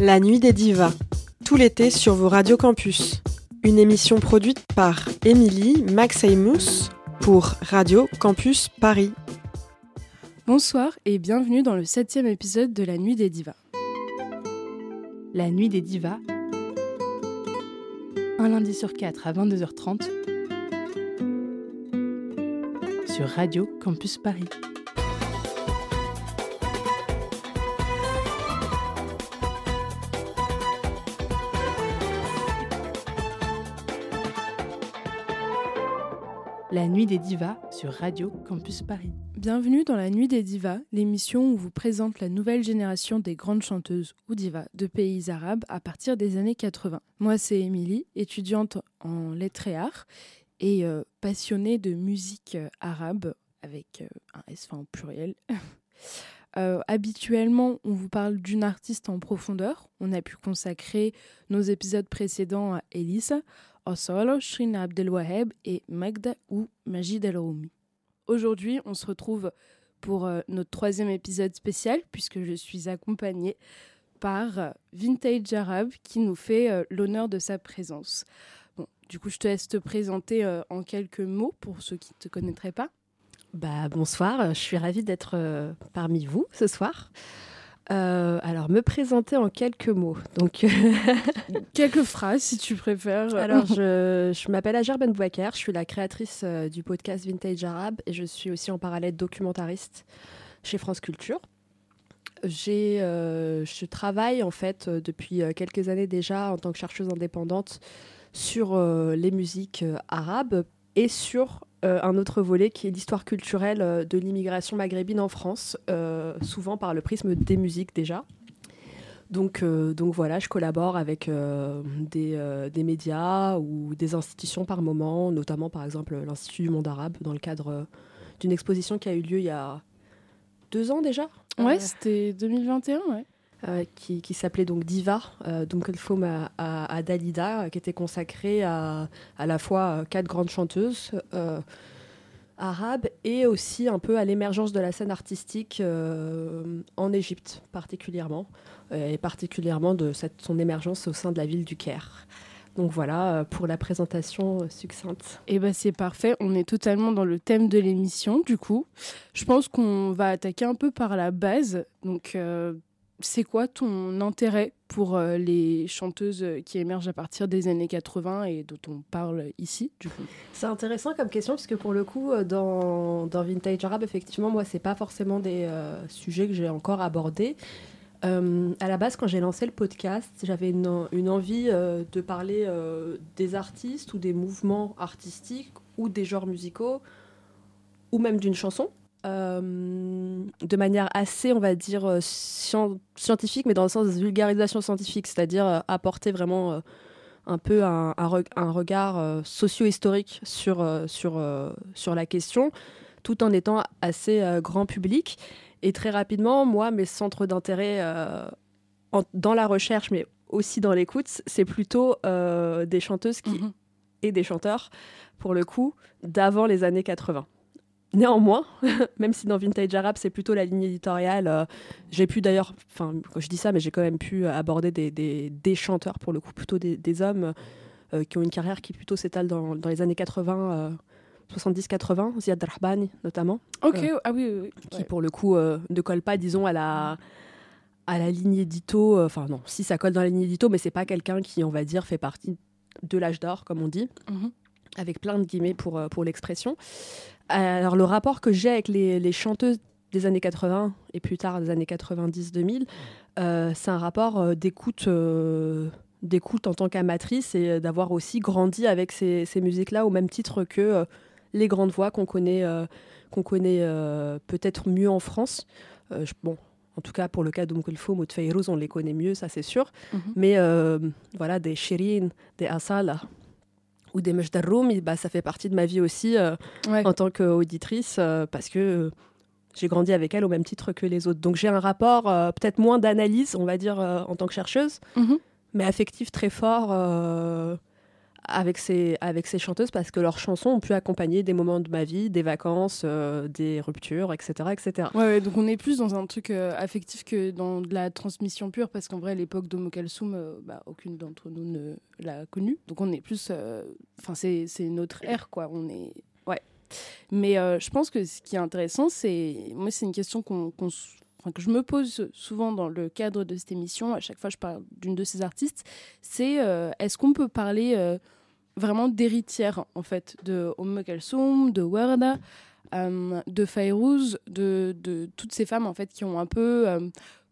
La Nuit des Divas, tout l'été sur vos radios campus. Une émission produite par Émilie Maximous pour Radio Campus Paris. Bonsoir et bienvenue dans le septième épisode de La Nuit des Divas. La Nuit des Divas, un lundi sur quatre à 22h30 sur Radio Campus Paris. La Nuit des Divas sur Radio Campus Paris. Bienvenue dans La Nuit des Divas, l'émission où vous présente la nouvelle génération des grandes chanteuses ou divas de pays arabes à partir des années 80. Moi, c'est Émilie, étudiante en lettres et arts et euh, passionnée de musique euh, arabe avec euh, un S en pluriel. habituellement, on vous parle d'une artiste en profondeur. On a pu consacrer nos épisodes précédents à Elisa, Osolo, Shrin Abdelwaheb et Magda ou Majid El. Aujourd'hui, on se retrouve pour notre troisième épisode spécial puisque je suis accompagnée par Vintage Arabe qui nous fait l'honneur de sa présence. Bon, du coup, je te laisse te présenter en quelques mots pour ceux qui ne te connaîtraient pas. Bah, bonsoir, je suis ravie d'être parmi vous ce soir. Alors, me présenter en quelques mots. Donc, quelques phrases si tu préfères. Alors, je, je m'appelle Ajar Ben je suis la créatrice du podcast Vintage Arabe et je suis aussi en parallèle documentariste chez France Culture. J'ai, je travaille en fait depuis quelques années déjà en tant que chercheuse indépendante sur les musiques arabes et sur un autre volet qui est l'histoire culturelle de l'immigration maghrébine en France, souvent par le prisme des musiques déjà. Donc, donc voilà, je collabore avec des, des, médias ou des institutions par moment, notamment par exemple l'Institut du monde arabe, dans le cadre d'une exposition qui a eu lieu il y a deux ans déjà. Ouais, c'était 2021, ouais. Euh, qui, s'appelait donc Diva, euh, donc le film à, à, Dalida, qui était consacré à à la fois quatre grandes chanteuses euh, arabes et aussi un peu à l'émergence de la scène artistique en Égypte particulièrement, et particulièrement de son émergence au sein de la ville du Caire. Donc voilà pour la présentation succincte. Et eh ben c'est parfait, on est totalement dans le thème de l'émission du coup. Je pense qu'on va attaquer un peu par la base. Donc c'est quoi ton intérêt pour euh, les chanteuses qui émergent à partir des années 80 et dont on parle ici C'est intéressant comme question puisque pour le coup euh, dans, Vintage Arabe effectivement moi c'est pas forcément des euh, sujets que j'ai encore abordés. à la base quand j'ai lancé le podcast j'avais une, envie de parler des artistes ou des mouvements artistiques ou des genres musicaux ou même d'une chanson euh, de manière assez, on va dire, euh, scientifique, mais dans le sens de vulgarisation scientifique, c'est-à-dire euh, apporter vraiment un peu un, un, regard socio-historique sur, sur, sur la question, tout en étant assez grand public. Et très rapidement, moi, mes centres d'intérêt dans la recherche, mais aussi dans l'écoute, c'est plutôt des chanteuses qui, mhm. et des chanteurs, pour le coup, d'avant les années 80. Néanmoins, même si dans Vintage Arab, c'est plutôt la ligne éditoriale, euh, j'ai pu d'ailleurs, enfin, quand je dis ça, mais j'ai quand même pu aborder des, des, des, chanteurs, pour le coup, plutôt des, des hommes euh, qui ont une carrière qui plutôt s'étale dans, dans, les années 80, 70-80, Ziad Rahbani notamment. Ok, ah oui, oui, Qui, pour le coup, ne colle pas, disons, à la à la ligne édito, enfin non, si ça colle dans la ligne édito, mais c'est pas quelqu'un qui, on va dire, fait partie de l'âge d'or, comme on dit. Mhm avec plein de guillemets pour, euh, pour l'expression. Alors le rapport que j'ai avec les, les, chanteuses des années 80 et plus tard des années 90-2000, euh, c'est un rapport euh, d'écoute d'écoute en tant qu'amatrice et d'avoir aussi grandi avec ces, ces musiques-là au même titre que les grandes voix qu'on connaît, qu'on connaît peut-être mieux en France. bon, en tout cas, pour le cas d'Oumkulfoum ou de Feyrouz, on les connaît mieux, ça c'est sûr. Mm-hmm. Mais voilà, des Shirin, des Asala, ou des Mejdarroum, bah, ça fait partie de ma vie aussi euh, en tant qu'auditrice euh, parce que euh, j'ai grandi avec elle au même titre que les autres. Donc j'ai un rapport peut-être moins d'analyse, on va dire, en tant que chercheuse, mhm. mais affectif très fort avec ces, avec ces chanteuses parce que leurs chansons ont pu accompagner des moments de ma vie, des vacances, euh, des ruptures, etc. etc. Ouais, donc on est plus dans un truc euh, affectif que dans de la transmission pure parce qu'en vrai, l'époque d'Omo Kalsoum, euh, bah, aucune d'entre nous ne l'a connue. Donc on est plus. Enfin, c'est notre ère, quoi. On est. Ouais. Mais je pense que ce qui est intéressant, c'est. Moi, c'est une question qu'on que je me pose souvent dans le cadre de cette émission, à chaque fois je parle d'une de ces artistes, c'est est-ce qu'on peut parler vraiment d'héritière en fait de Oum Kalsoum, de Warda, euh, de Fayrouz, de, toutes ces femmes en fait qui ont un peu euh,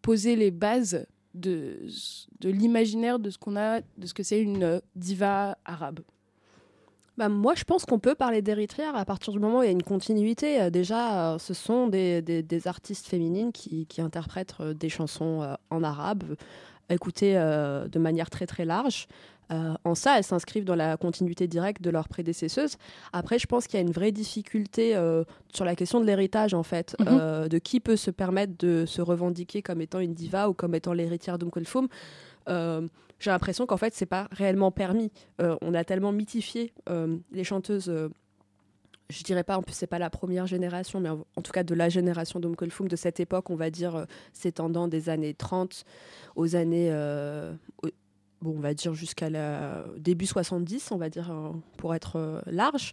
posé les bases de, l'imaginaire de ce qu'on a, de ce que c'est une diva arabe. Bah, moi, je pense qu'on peut parler d'héritière à partir du moment où il y a une continuité. Euh, déjà, ce sont des, artistes féminines qui, qui interprètent des chansons en arabe, écoutées de manière très très large. Euh, en ça, elles s'inscrivent dans la continuité directe de leurs prédécesseuses. Après, je pense qu'il y a une vraie difficulté euh, sur la question de l'héritage, en fait, mhm. euh, de qui peut se permettre de se revendiquer comme étant une diva ou comme étant l'héritière d'Umkulfum. J'ai l'impression qu'en fait, c'est pas réellement permis. on a tellement mythifié les chanteuses je dirais pas, en plus c'est pas la première génération, mais en, tout cas de la génération d'Umkulfum de cette époque, on va dire s'étendant des années 30 aux années, bon, on va dire jusqu'à la début 70, on va dire euh, pour être euh, large.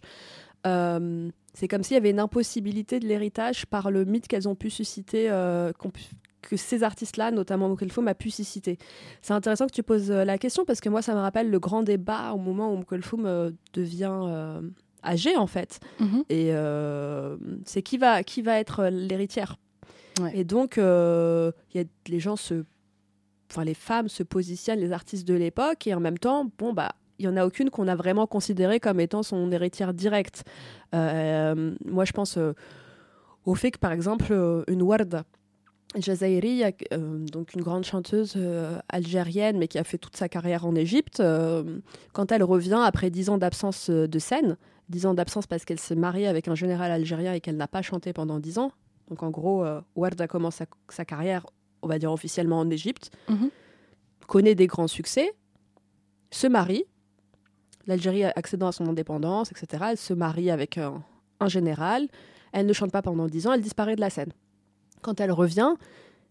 Euh, c'est comme s'il y avait une impossibilité de l'héritage par le mythe qu'elles ont pu susciter, que ces artistes-là, notamment Mokelfoum, a pu susciter. C'est intéressant que tu poses la question parce que moi, ça me rappelle le grand débat au moment où Mokelfoum devient âgé, en fait. Mhm. Et c'est qui va, qui va être l'héritière. Et donc, y a, les gens se enfin les femmes se positionnent, les artistes de l'époque, et en même temps, bon bah il y en a aucune qu'on a vraiment considérée comme étant son héritière directe. Euh, moi, je pense euh, au fait que, par exemple, euh, une Warda Jazairi, donc une grande chanteuse algérienne, mais qui a fait toute sa carrière en Égypte, quand elle revient après dix ans d'absence de scène, dix ans d'absence parce qu'elle s'est mariée avec un général algérien et qu'elle n'a pas chanté pendant dix ans. Donc en gros, Warda commence sa, sa carrière on va dire officiellement en Égypte, mhm. connaît des grands succès, se marie, l'Algérie accédant à son indépendance, etc. Elle se marie avec un, général, elle ne chante pas pendant dix ans, elle disparaît de la scène. Quand elle revient,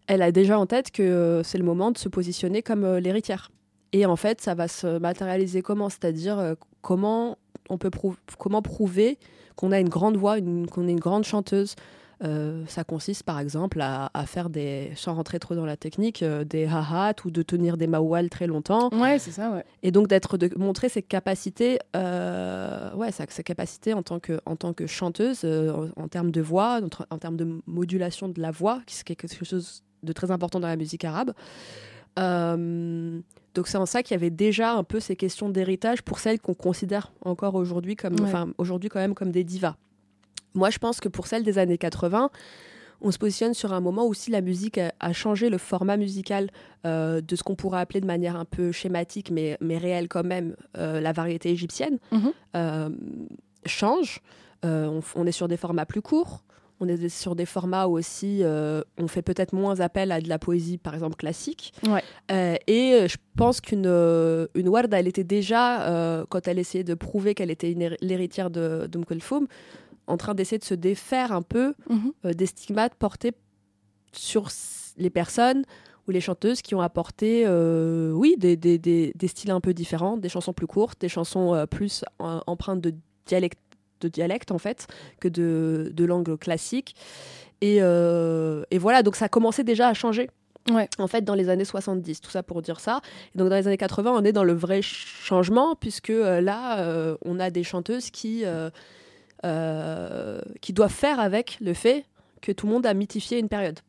elle a déjà en tête que c'est le moment de se positionner comme euh, l'héritière. Et en fait, ça va se matérialiser comment? C'est-à-dire euh, comment on peut comment prouver qu'on a une grande voix, qu'on est une grande chanteuse, euh, ça consiste par exemple à, faire des, sans rentrer trop dans la technique, euh, des ha-hats ou de tenir des mawal très longtemps. Ouais, c'est ça, ouais. Et donc d'être, de montrer ses capacités, euh, ouais, ses, capacités en tant que, en tant que chanteuse, en, termes de voix, en, termes de modulation de la voix, qui est quelque chose de très important dans la musique arabe. donc c'est en ça qu'il y avait déjà un peu ces questions d'héritage pour celles qu'on considère encore aujourd'hui comme, enfin aujourd'hui quand même comme des divas. Moi, je pense que pour celle des années 80, on se positionne sur un moment où si la musique a, changé le format musical euh, de ce qu'on pourrait appeler de manière un peu schématique, mais, mais réelle quand même, euh, la variété égyptienne, mhm. euh, change. On, est sur des formats plus courts. On est sur des formats où aussi on fait peut-être moins appel à de la poésie, par exemple, classique. et je pense qu'une une Warda, elle était déjà, quand elle essayait de prouver qu'elle était l'héritière de, de en train d'essayer de se défaire un peu mhm. euh, des stigmates portés sur les personnes ou les chanteuses qui ont apporté, euh, oui, des, des, des, styles un peu différents, des chansons plus courtes, des chansons euh, plus empreintes de dialecte, de dialecte en fait, que de, de langue classique. Et, et, voilà, donc ça a commencé déjà à changer. Ouais. En fait, dans les années 70, tout ça pour dire ça. Et donc, dans les années 80, on est dans le vrai changement, puisque là, on a des chanteuses qui, qui doivent faire avec le fait que tout le monde a mythifié une période.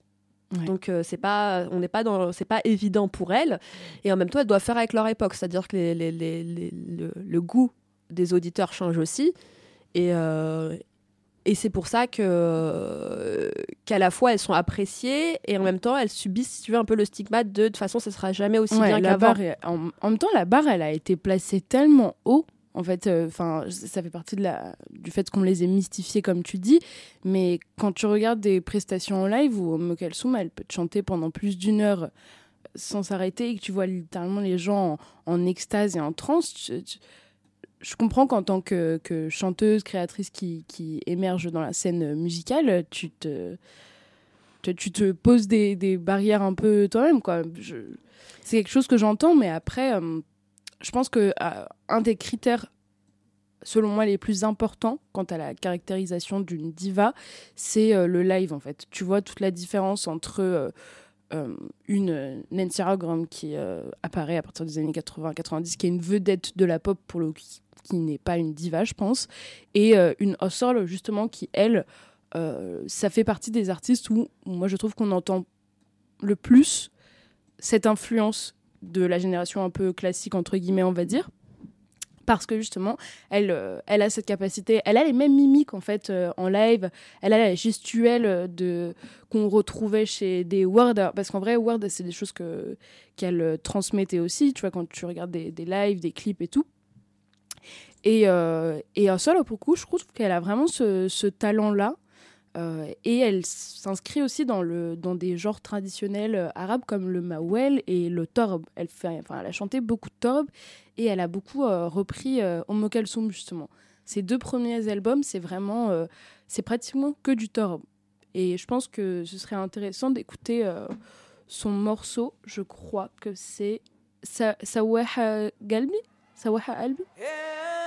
Donc euh, c'est pas, on n'est pas dans, c'est pas évident pour elles, et en même temps elles doivent faire avec leur époque, c'est-à-dire que les, les, les, le, goût des auditeurs change aussi, et, euh, et c'est pour ça que qu'à la fois elles sont appréciées et en même temps elles subissent, si tu veux, un peu le stigmate de de toute façon ça sera jamais aussi bien qu'avant. En, en même temps la barre elle a été placée tellement haut en fait, euh, enfin, ça fait partie de la, du fait qu'on les ait mystifiés, comme tu dis. Mais quand tu regardes des prestations en live où Mokalsoum, elle peut te chanter pendant plus d'une heure sans s'arrêter et que tu vois littéralement les gens en, extase et en transe, je comprends qu'en tant que, chanteuse, créatrice qui, qui, émerge dans la scène musicale, tu te, tu te poses des, des barrières un peu toi-même. C'est quelque chose que j'entends, mais après, euh, je pense que euh, un des critères, selon moi, les plus importants quant à la caractérisation d'une diva, c'est euh, le live, en fait. Tu vois toute la différence entre une Nancy Rogrom qui apparaît à partir des années 80-90, qui est une vedette de la pop pour le qui, qui n'est pas une diva, je pense, et une Hustle, justement, qui, elle, ça fait partie des artistes où moi je trouve qu'on entend le plus cette influence de la génération un peu classique, entre guillemets, on va dire. Parce que justement, elle, euh, elle a cette capacité, elle a les mêmes mimiques en fait euh, en live, elle a la gestuelle de qu'on retrouvait chez des Word, parce qu'en vrai Word c'est des choses que qu'elle euh, transmettait aussi, tu vois quand tu regardes des, lives, des clips et tout. Et, et en solo pour coup, je trouve qu'elle a vraiment ce, ce talent là euh, et elle s'inscrit aussi dans, le, dans des genres traditionnels euh, arabes comme le mawel et le torb. Elle, a chanté beaucoup de torb et elle a beaucoup euh, repris euh, Omm justement. Ses deux premiers albums, c'est vraiment, c'est pratiquement que du torb. Et je pense que ce serait intéressant d'écouter son morceau. Je crois que c'est Sawaha Galbi Sawaha Albi? On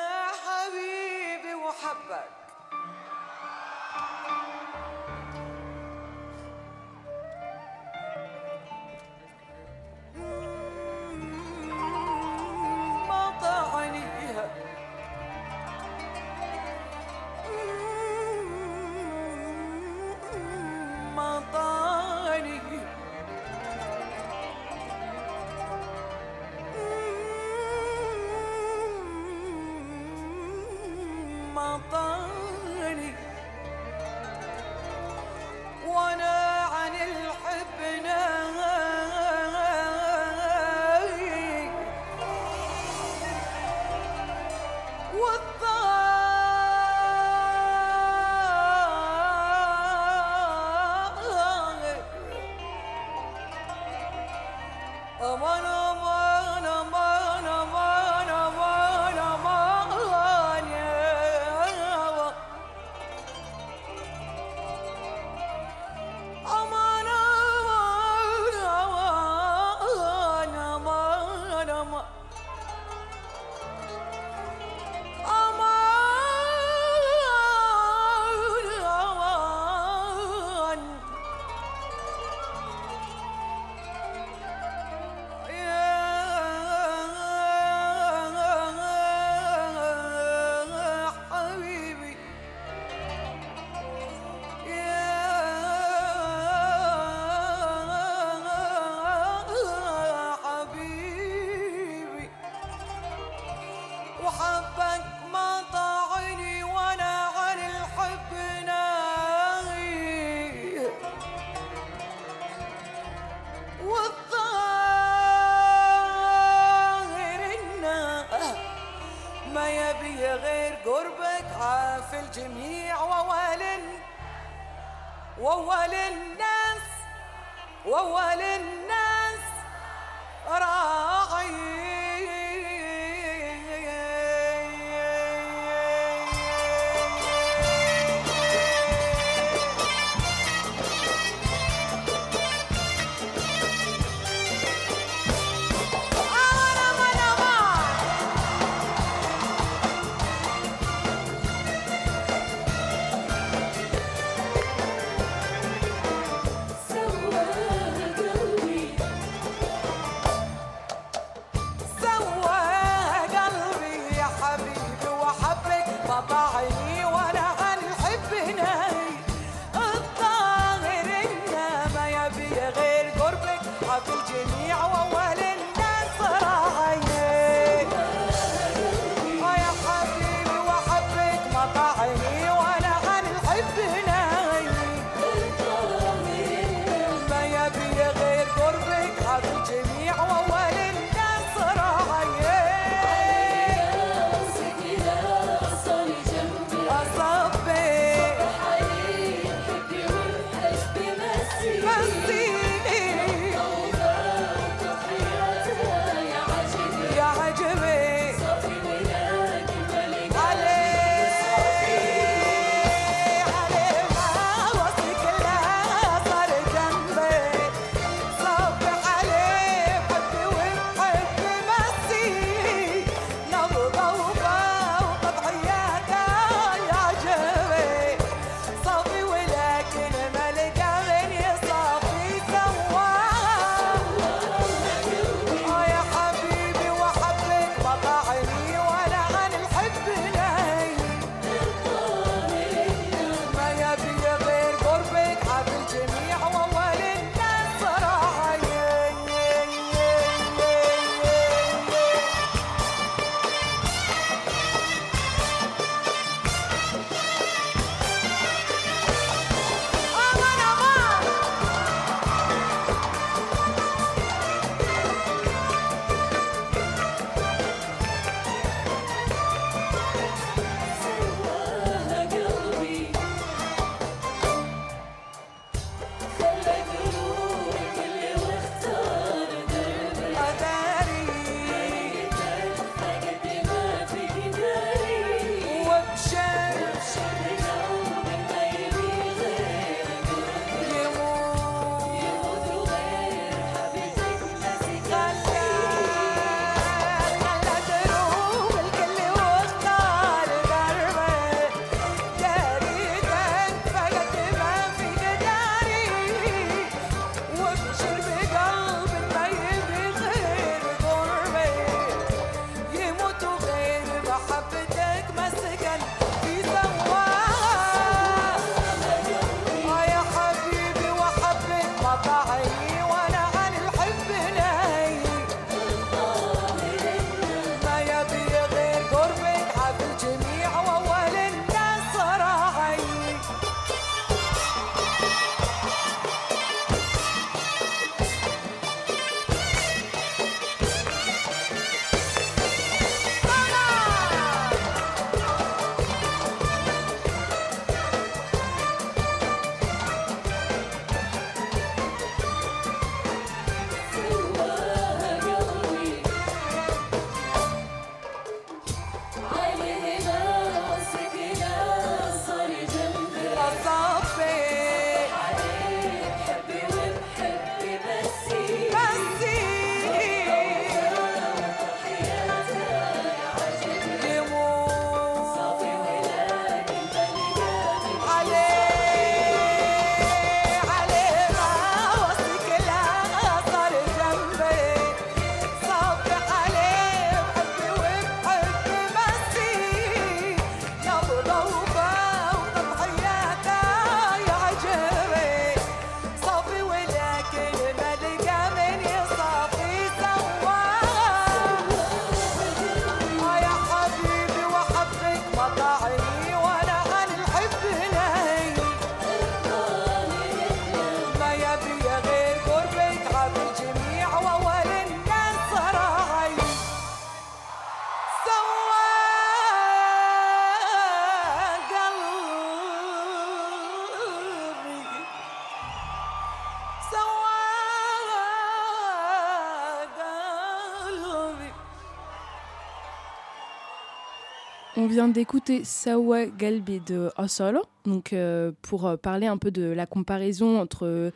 d'écouter Sawa Galbi de Osol, donc pour parler un peu de la comparaison entre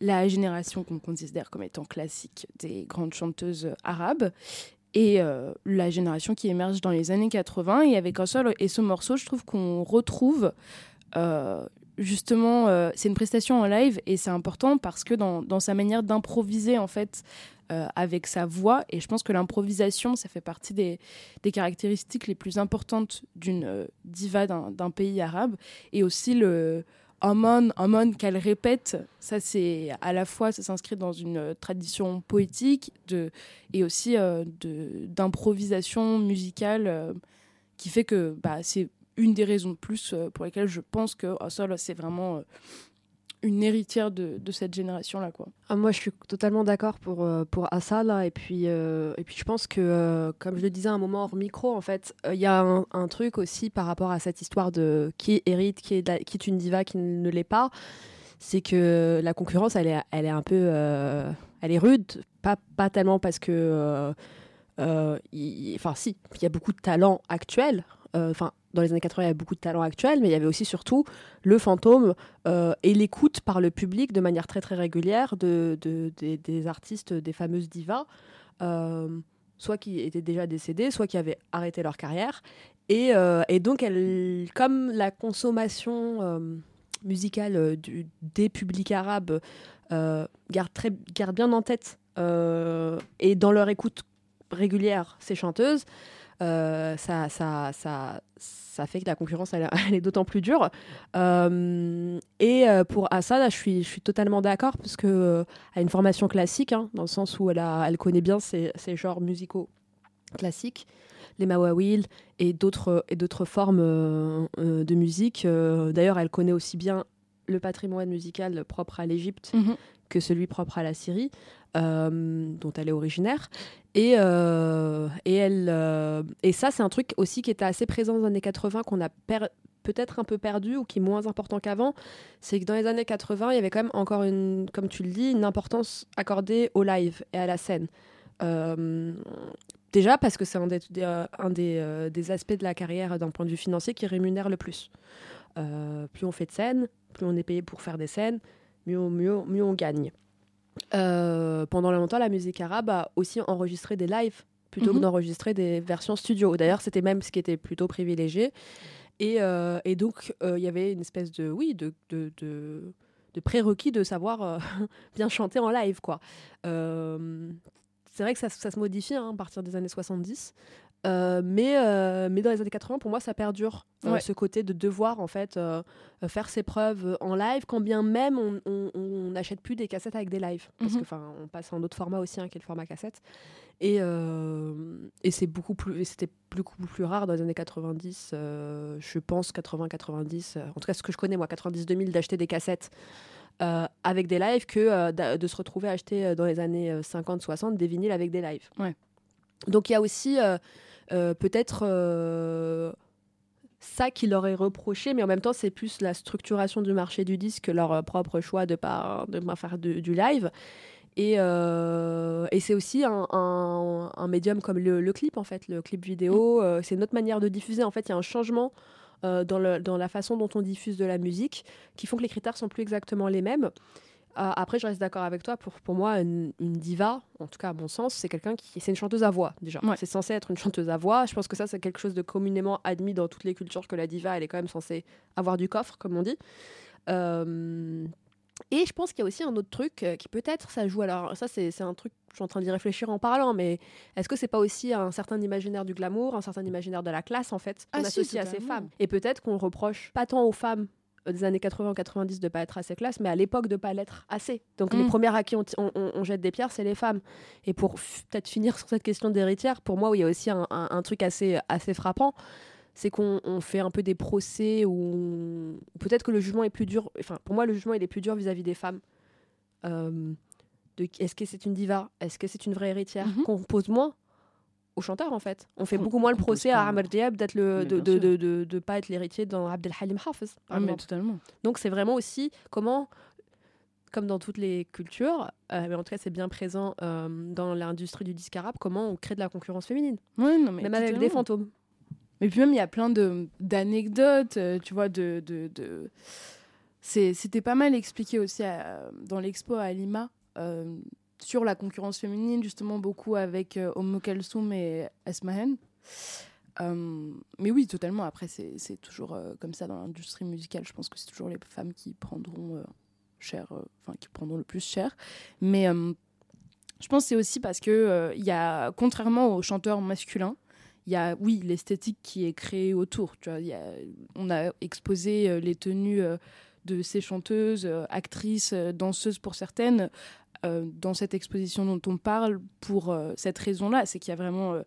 la génération qu'on considère comme étant classique des grandes chanteuses arabes et euh, la génération qui émerge dans les années 80. Et avec seul et ce morceau, je trouve qu'on retrouve euh, justement, euh, c'est une prestation en live et c'est important parce que dans, dans sa manière d'improviser en fait avec sa voix, et je pense que l'improvisation, ça fait partie des, des, caractéristiques les plus importantes d'une diva d'un pays arabe, et aussi le Amon, Amon qu'elle répète, ça c'est à la fois, ça s'inscrit dans une euh, tradition poétique de, et aussi euh, d'improvisation musicale euh, qui fait que bah, c'est une des raisons de plus pour lesquelles je pense que oh, c'est vraiment une héritière de, de cette génération-là. quoi. Ah, moi, je suis totalement d'accord pour, euh, pour et puis, euh, et puis je pense que, euh, comme je le disais un moment hors micro, en fait, il y a un, truc aussi par rapport à cette histoire de qui hérite, qui est, qui est une diva, qui ne l'est pas, c'est que la concurrence, elle est, elle est un peu... elle est rude, pas, pas tellement parce que... Enfin, si, il y a beaucoup de talents actuels, enfin dans les années 80, il y avait beaucoup de talents actuels, mais il y avait aussi surtout le fantôme euh, et l'écoute par le public de manière très très régulière de, des artistes, des fameuses divas, euh, soit qui étaient déjà décédés, soit qui avaient arrêté leur carrière. Et, euh, donc, elle, comme la consommation musicale des publics arabes garde, très, garde bien en tête et dans leur écoute régulière ces chanteuses, ça, ça, ça, ça fait que la concurrence, elle, est d'autant plus dure. Euh, et euh, pour Assad, je suis, totalement d'accord, parce qu'elle euh, a une formation classique, hein, dans le sens où elle, connaît bien ces genres musicaux classiques, les mawawil et d'autres, et d'autres formes de musique. D'ailleurs, elle connaît aussi bien le patrimoine musical propre à l'Égypte mhm. Que celui propre à la Syrie, dont elle est originaire. Et, euh, et, elle, euh, et ça, c'est un truc aussi qui était assez présent dans les années 80, qu'on a peut-être un peu perdu ou qui est moins important qu'avant. C'est que dans les années 80, il y avait quand même encore, une, comme tu le dis, une importance accordée au live et à la scène. Euh, déjà parce que c'est un, des, un des, des, aspects de la carrière d'un point de vue financier qui rémunère le plus. plus on fait de scènes, plus on est payé pour faire des scènes, mieux, mieux, mieux on gagne. Euh, pendant longtemps, la musique arabe a aussi enregistré des lives plutôt que mhm. d'enregistrer des versions studio. D'ailleurs, c'était même ce qui était plutôt privilégié. Et, euh, et donc, euh, il y avait une espèce de, oui, de, de, de, de prérequis de savoir bien chanter en live, quoi. c'est vrai que ça, ça se modifie hein, à partir des années 70. Euh, mais, euh, mais dans les années 80, pour moi, ça perdure. Euh, ce côté de devoir, en fait, faire ses preuves en live, quand bien même on n'achète plus des cassettes avec des lives. Parce mhm. que, enfin, on passe en autre format aussi, hein, qui est le format cassette. Et, et c'est beaucoup plus, c'était beaucoup plus rare dans les années 90, je pense 80-90, en tout cas ce que je connais moi, 90-2000, d'acheter des cassettes avec des lives que de se retrouver à acheter dans les années 50-60 des vinyles avec des lives. Ouais. Donc il y a aussi peut-être euh, ça qui leur est reproché, mais en même temps, c'est plus la structuration du marché du disque, leur euh, propre choix de pas, de faire du live. Et, et c'est aussi un, médium comme le, clip, en fait, le clip vidéo. c'est notre manière de diffuser. En fait, il y a un changement dans, dans, la façon dont on diffuse de la musique qui font que les critères sont plus exactement les mêmes. Euh, après, je reste d'accord avec toi. Pour, pour moi, une, diva, en tout cas à mon sens, c'est quelqu'un qui. C'est une chanteuse à voix, déjà. C'est censé être une chanteuse à voix. Je pense que ça, c'est quelque chose de communément admis dans toutes les cultures que la diva, elle est quand même censée avoir du coffre, comme on dit. Euh, et je pense qu'il y a aussi un autre truc euh, qui peut-être ça joue. Alors, ça, c'est un truc, je suis en train d'y réfléchir en parlant, mais est-ce que c'est pas aussi un certain imaginaire du glamour, un certain imaginaire de la classe, en fait, qu'on ah, associe à ces femmes? Et peut-être qu'on reproche pas tant aux femmes des années 80-90 de pas être assez classe, mais à l'époque de pas l'être assez. Donc les mm. premières à qui on, jette des pierres, c'est les femmes. Et pour peut-être finir sur cette question d'héritière, pour moi, il y a aussi un, truc assez, assez frappant, c'est qu'on fait un peu des procès où peut-être que le jugement est plus dur. Enfin, pour moi, le jugement il est plus dur vis-à-vis des femmes. Euh, de, est-ce que c'est une diva? Est-ce que c'est une vraie héritière? Mm-hmm. Qu'on pose moins au chanteur en fait. On fait beaucoup moins le procès à Amr Diab d'être le de, de, de, de, pas être l'héritier dans Abdelhalim Hafiz. Ah, mais totalement. Donc c'est vraiment aussi comment comme dans toutes les cultures, euh, mais en tout cas c'est bien présent euh, dans l'industrie du disque arabe, comment on crée de la concurrence féminine. Oui, non, mais Même avec des fantômes. Mais puis même, il y a plein d'anecdotes, tu vois, de... de, de... C'était pas mal expliqué aussi dans l'expo à Lima sur la concurrence féminine, justement beaucoup avec euh, Omo et Esmahen. Euh, mais oui, totalement. Après, c'est toujours euh, comme ça dans l'industrie musicale. Je pense que c'est toujours les femmes qui prendront cher, enfin qui prendront le plus cher. Mais je pense que c'est aussi parce que il y a, contrairement aux chanteurs masculins, il y a, oui, l'esthétique qui est créée autour. Tu vois, on a exposé les tenues de ces chanteuses, actrices, danseuses pour certaines, euh, dans cette exposition dont on parle pour euh, cette raison-là, c'est qu'il y a vraiment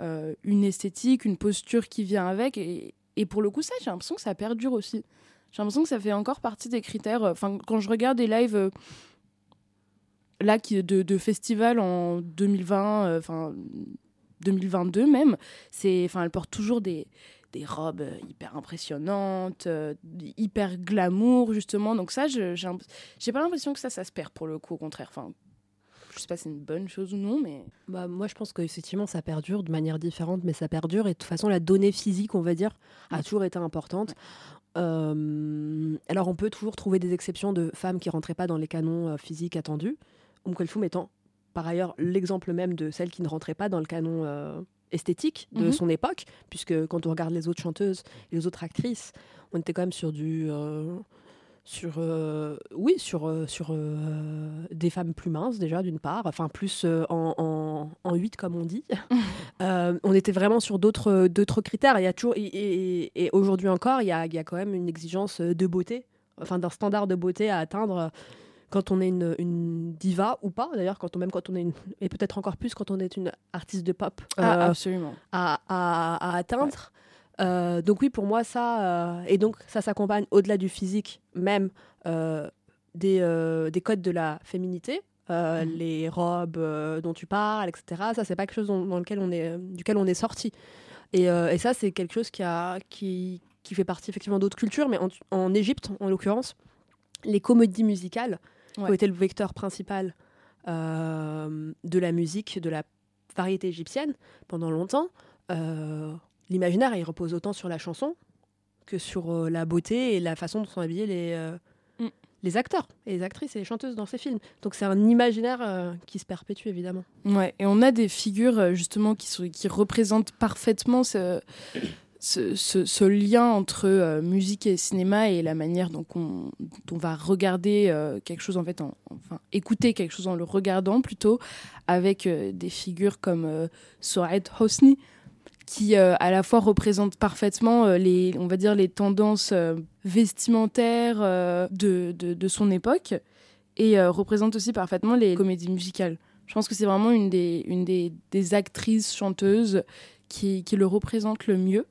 euh, une esthétique, une posture qui vient avec. Et, pour le coup, ça, j'ai l'impression que ça perdure aussi. J'ai l'impression que ça fait encore partie des critères. Enfin, quand je regarde des lives là de, de festival en 2020, enfin 2022 même, c'est, enfin, elle porte toujours des, des robes euh, hyper impressionnantes, euh, hyper glamour, justement. Donc ça, j'ai pas l'impression que ça, ça se perd pour le coup, au contraire. Enfin, je sais pas si c'est une bonne chose ou non, mais... Bah, moi, je pense qu'effectivement, ça perdure de manière différente, mais ça perdure. Et de toute façon, la donnée physique, on va dire, a toujours été importante. Euh, alors, on peut toujours trouver des exceptions de femmes qui rentraient pas dans les canons physiques attendus. Oum Kulthum étant, par ailleurs, l'exemple même de celles qui ne rentraient pas dans le canon esthétique de mhm. son époque, puisque quand on regarde les autres chanteuses et les autres actrices, on était quand même sur du. Euh, sur euh, oui sur euh, sur des femmes plus minces déjà d'une part enfin plus en, en, 8 comme on dit on était vraiment sur d'autres d'autres critères il y a toujours et, et, aujourd'hui encore il y a, il y a quand même une exigence de beauté enfin d'un standard de beauté à atteindre quand on est une, diva ou pas, d'ailleurs, quand on, même quand on est une, et peut-être encore plus quand on est une artiste de pop ah, euh, absolument. À, à, atteindre. Euh, donc oui, pour moi, ça, euh, et donc ça s'accompagne au-delà du physique, même des, des codes de la féminité, mhm. les robes dont tu parles, etc. Ça, c'est pas quelque chose dans, lequel on est, duquel on est sorti. Et, et ça, c'est quelque chose qui, a, qui, qui fait partie effectivement d'autres cultures, mais en, en Égypte, en l'occurrence, les comédies musicales qui était le vecteur principal euh, de la musique, de la variété égyptienne pendant longtemps. Euh, l'imaginaire, il repose autant sur la chanson que sur euh, la beauté et la façon dont sont habillés les, mm. les acteurs et les actrices et les chanteuses dans ces films. Donc c'est un imaginaire qui se perpétue évidemment. Ouais, et on a des figures justement qui, sont, qui représentent parfaitement ce, ce, lien entre euh, musique et cinéma et la manière dont on, va regarder euh, quelque chose en fait, enfin écouter quelque chose en le regardant plutôt, avec euh, des figures comme Soaed Hosni qui à la fois représente parfaitement les, on va dire les tendances vestimentaires de, de, son époque et représente aussi parfaitement les comédies musicales. Je pense que c'est vraiment une des, une des, des actrices chanteuses qui, qui le représente le mieux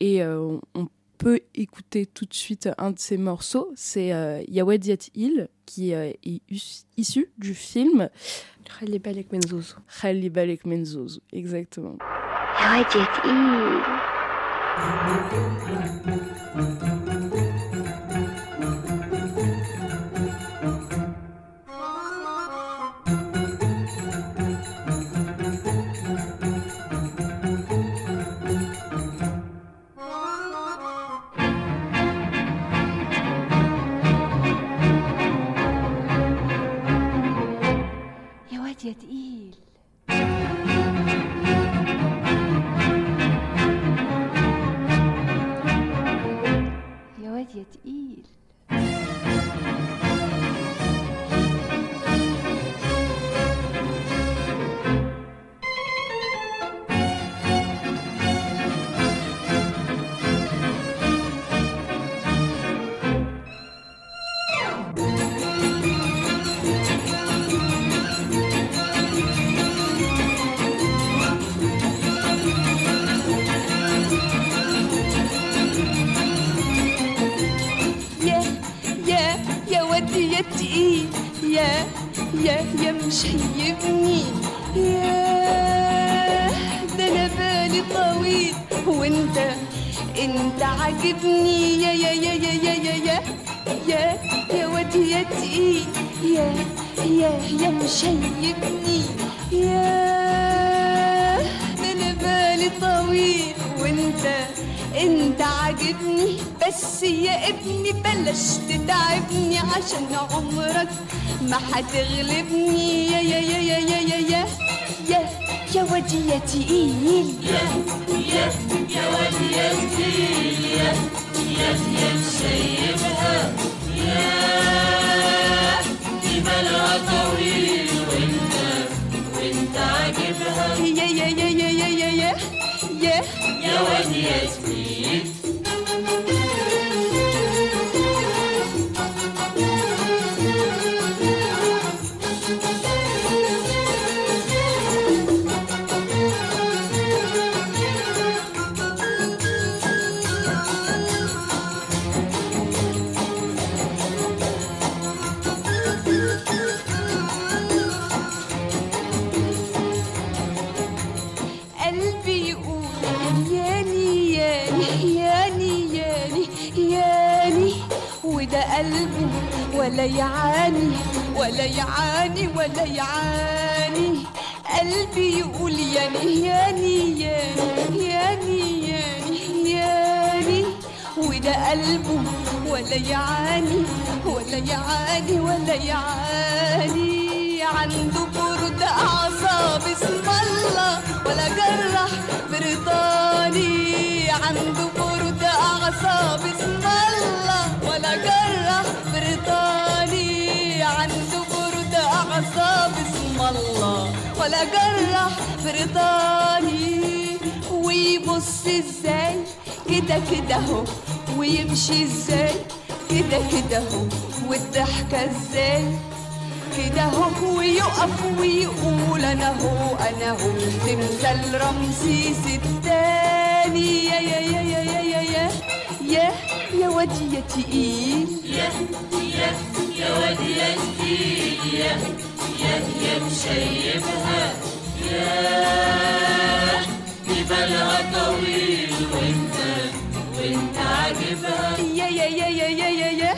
et euh, on peut écouter tout de suite un de ses morceaux. C'est euh, Yahweh Diet Hill qui euh, est issu du film Khali Balek Menzouz. Khali Balek Menzouz, exactement. Yahweh Diet Hill. сидеть и يا تقيل يا يا يا مش هيبني يا ده أنا بالي طويل وانت انت عاجبني يا يا يا يا يا يا يا يا يا واد يا تقيل يا يا يا مش هيبني يا ده أنا بالي طويل وانت انت عاجبني بس يا ابني بلاش تتعبني عشان عمرك ما هتغلبني يا يا يا يا يا يا يا يا يا ودي يا تقيل يا يا يا ودي يا تقيل يا يا يا شايفها يا دي بلا طويل pełen jest mi. ولا يعاني ولا يعاني ولا يعاني. قلبي يقول ياني ياني ياني ياني ياني ياني وده قلبه ولا يعاني ولا يعاني ولا يعاني. عنده برد أعصاب اسم الله ولا جرح بريطاني. عنده برد أعصاب اسم الله. ولا جرح بريطاني ويبص إزاي؟ كده كده أهو. ويمشي إزاي؟ كده كده أهو. والضحكة إزاي؟ كده هو ويقف ويقول أنا هو أنا هو تمثال رمسيس التاني يا يا يا يا يا يا يا. يا يا وادي يا تقيل. يا يا يا يا يا يا مشيبها يا جبالها طويل وانت وانت عاجبها يا يا يا يا يا يا يا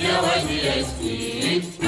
يا واد يا سيدي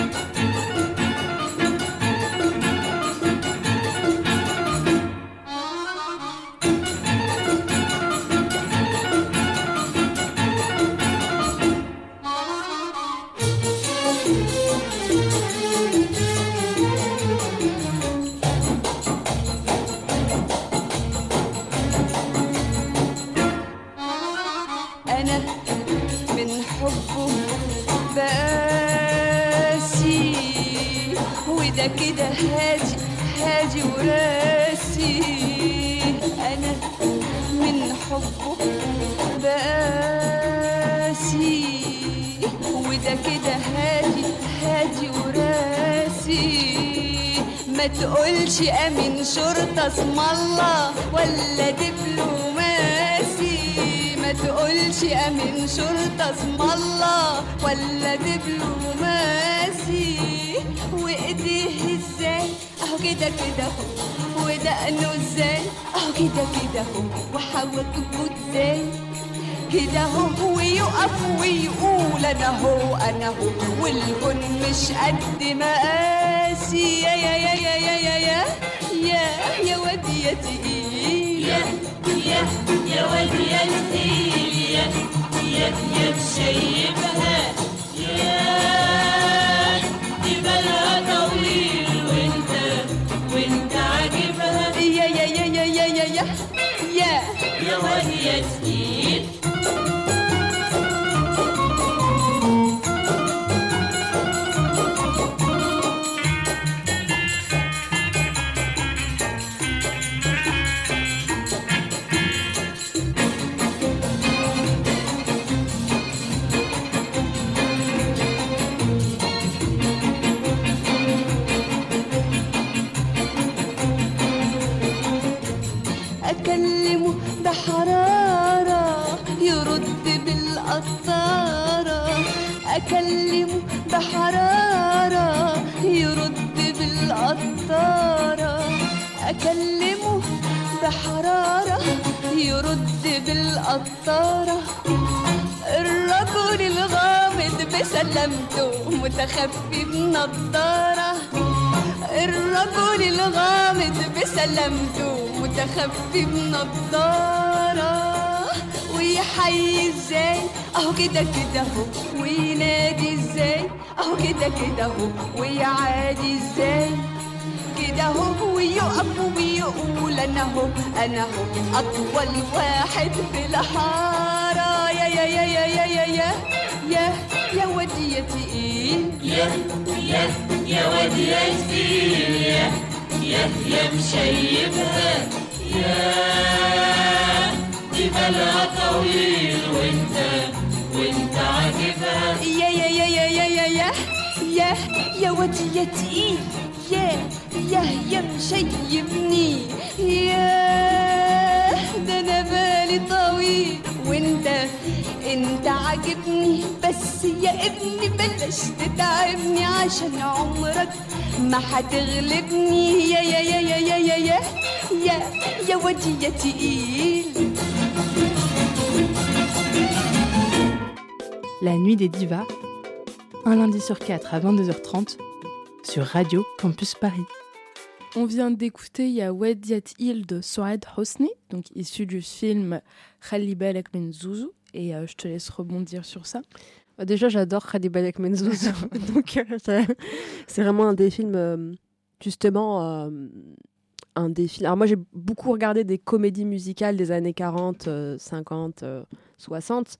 اسم الله ولا دبلوماسي. ما تقولش أمين شرطة اسم الله ولا دبلوماسي. وإيديه إزاي؟ أهو كده كده أهو. ودقنه إزاي؟ أهو كده كده أهو. وحواجبه إزاي؟ كده هو ويقف ويقول أنا هو أنا هو والكون مش قد مقاسي. يا يا يا يا يا يا يا. يا يا واد يا تقيل يا يا يا واد يا تقيل يا يا يا مشيبها أكلمه بحرارة يرد بالقطارة أكلمه بحرارة يرد بالقطارة الرجل الغامض بسلامته متخفي بنضارة الرجل الغامض بسلامته متخفي بنضارة ويحيي إزاي أهو كده كده أهو. وينادي إزاي؟ اهو كده كده اهو ويعادي إزاي؟ كده اهو ويقف ويقول أنا اهو أنا اهو اطول واحد في الحارة. يا يا يا يا يا يا يا يا يا ودي يا تقيل. يا يا يا يا تقيل يا يا يا مشيبني يا ده أنا بالي طويل. وأنت أنت عاجبني بس يا ابني بلاش تتعبني. عشان عمرك ما هتغلبني يا يا يا يا يا يا يا يا يا ودي يا تقيل La nuit des divas, un lundi sur quatre à 22h30 sur Radio Campus Paris. On vient d'écouter Ya Yat Il de Souad Hosni, donc issu du film Khali Balak Ben Zouzou, et euh, je te laisse rebondir sur ça. Bah, Déjà, j'adore Khadi Balek Menzouz. Donc, euh, c'est- vraiment un des films, euh, justement, euh, un des films. Alors, moi, j'ai beaucoup regardé des comédies musicales des années 40, euh, 50, euh, 60.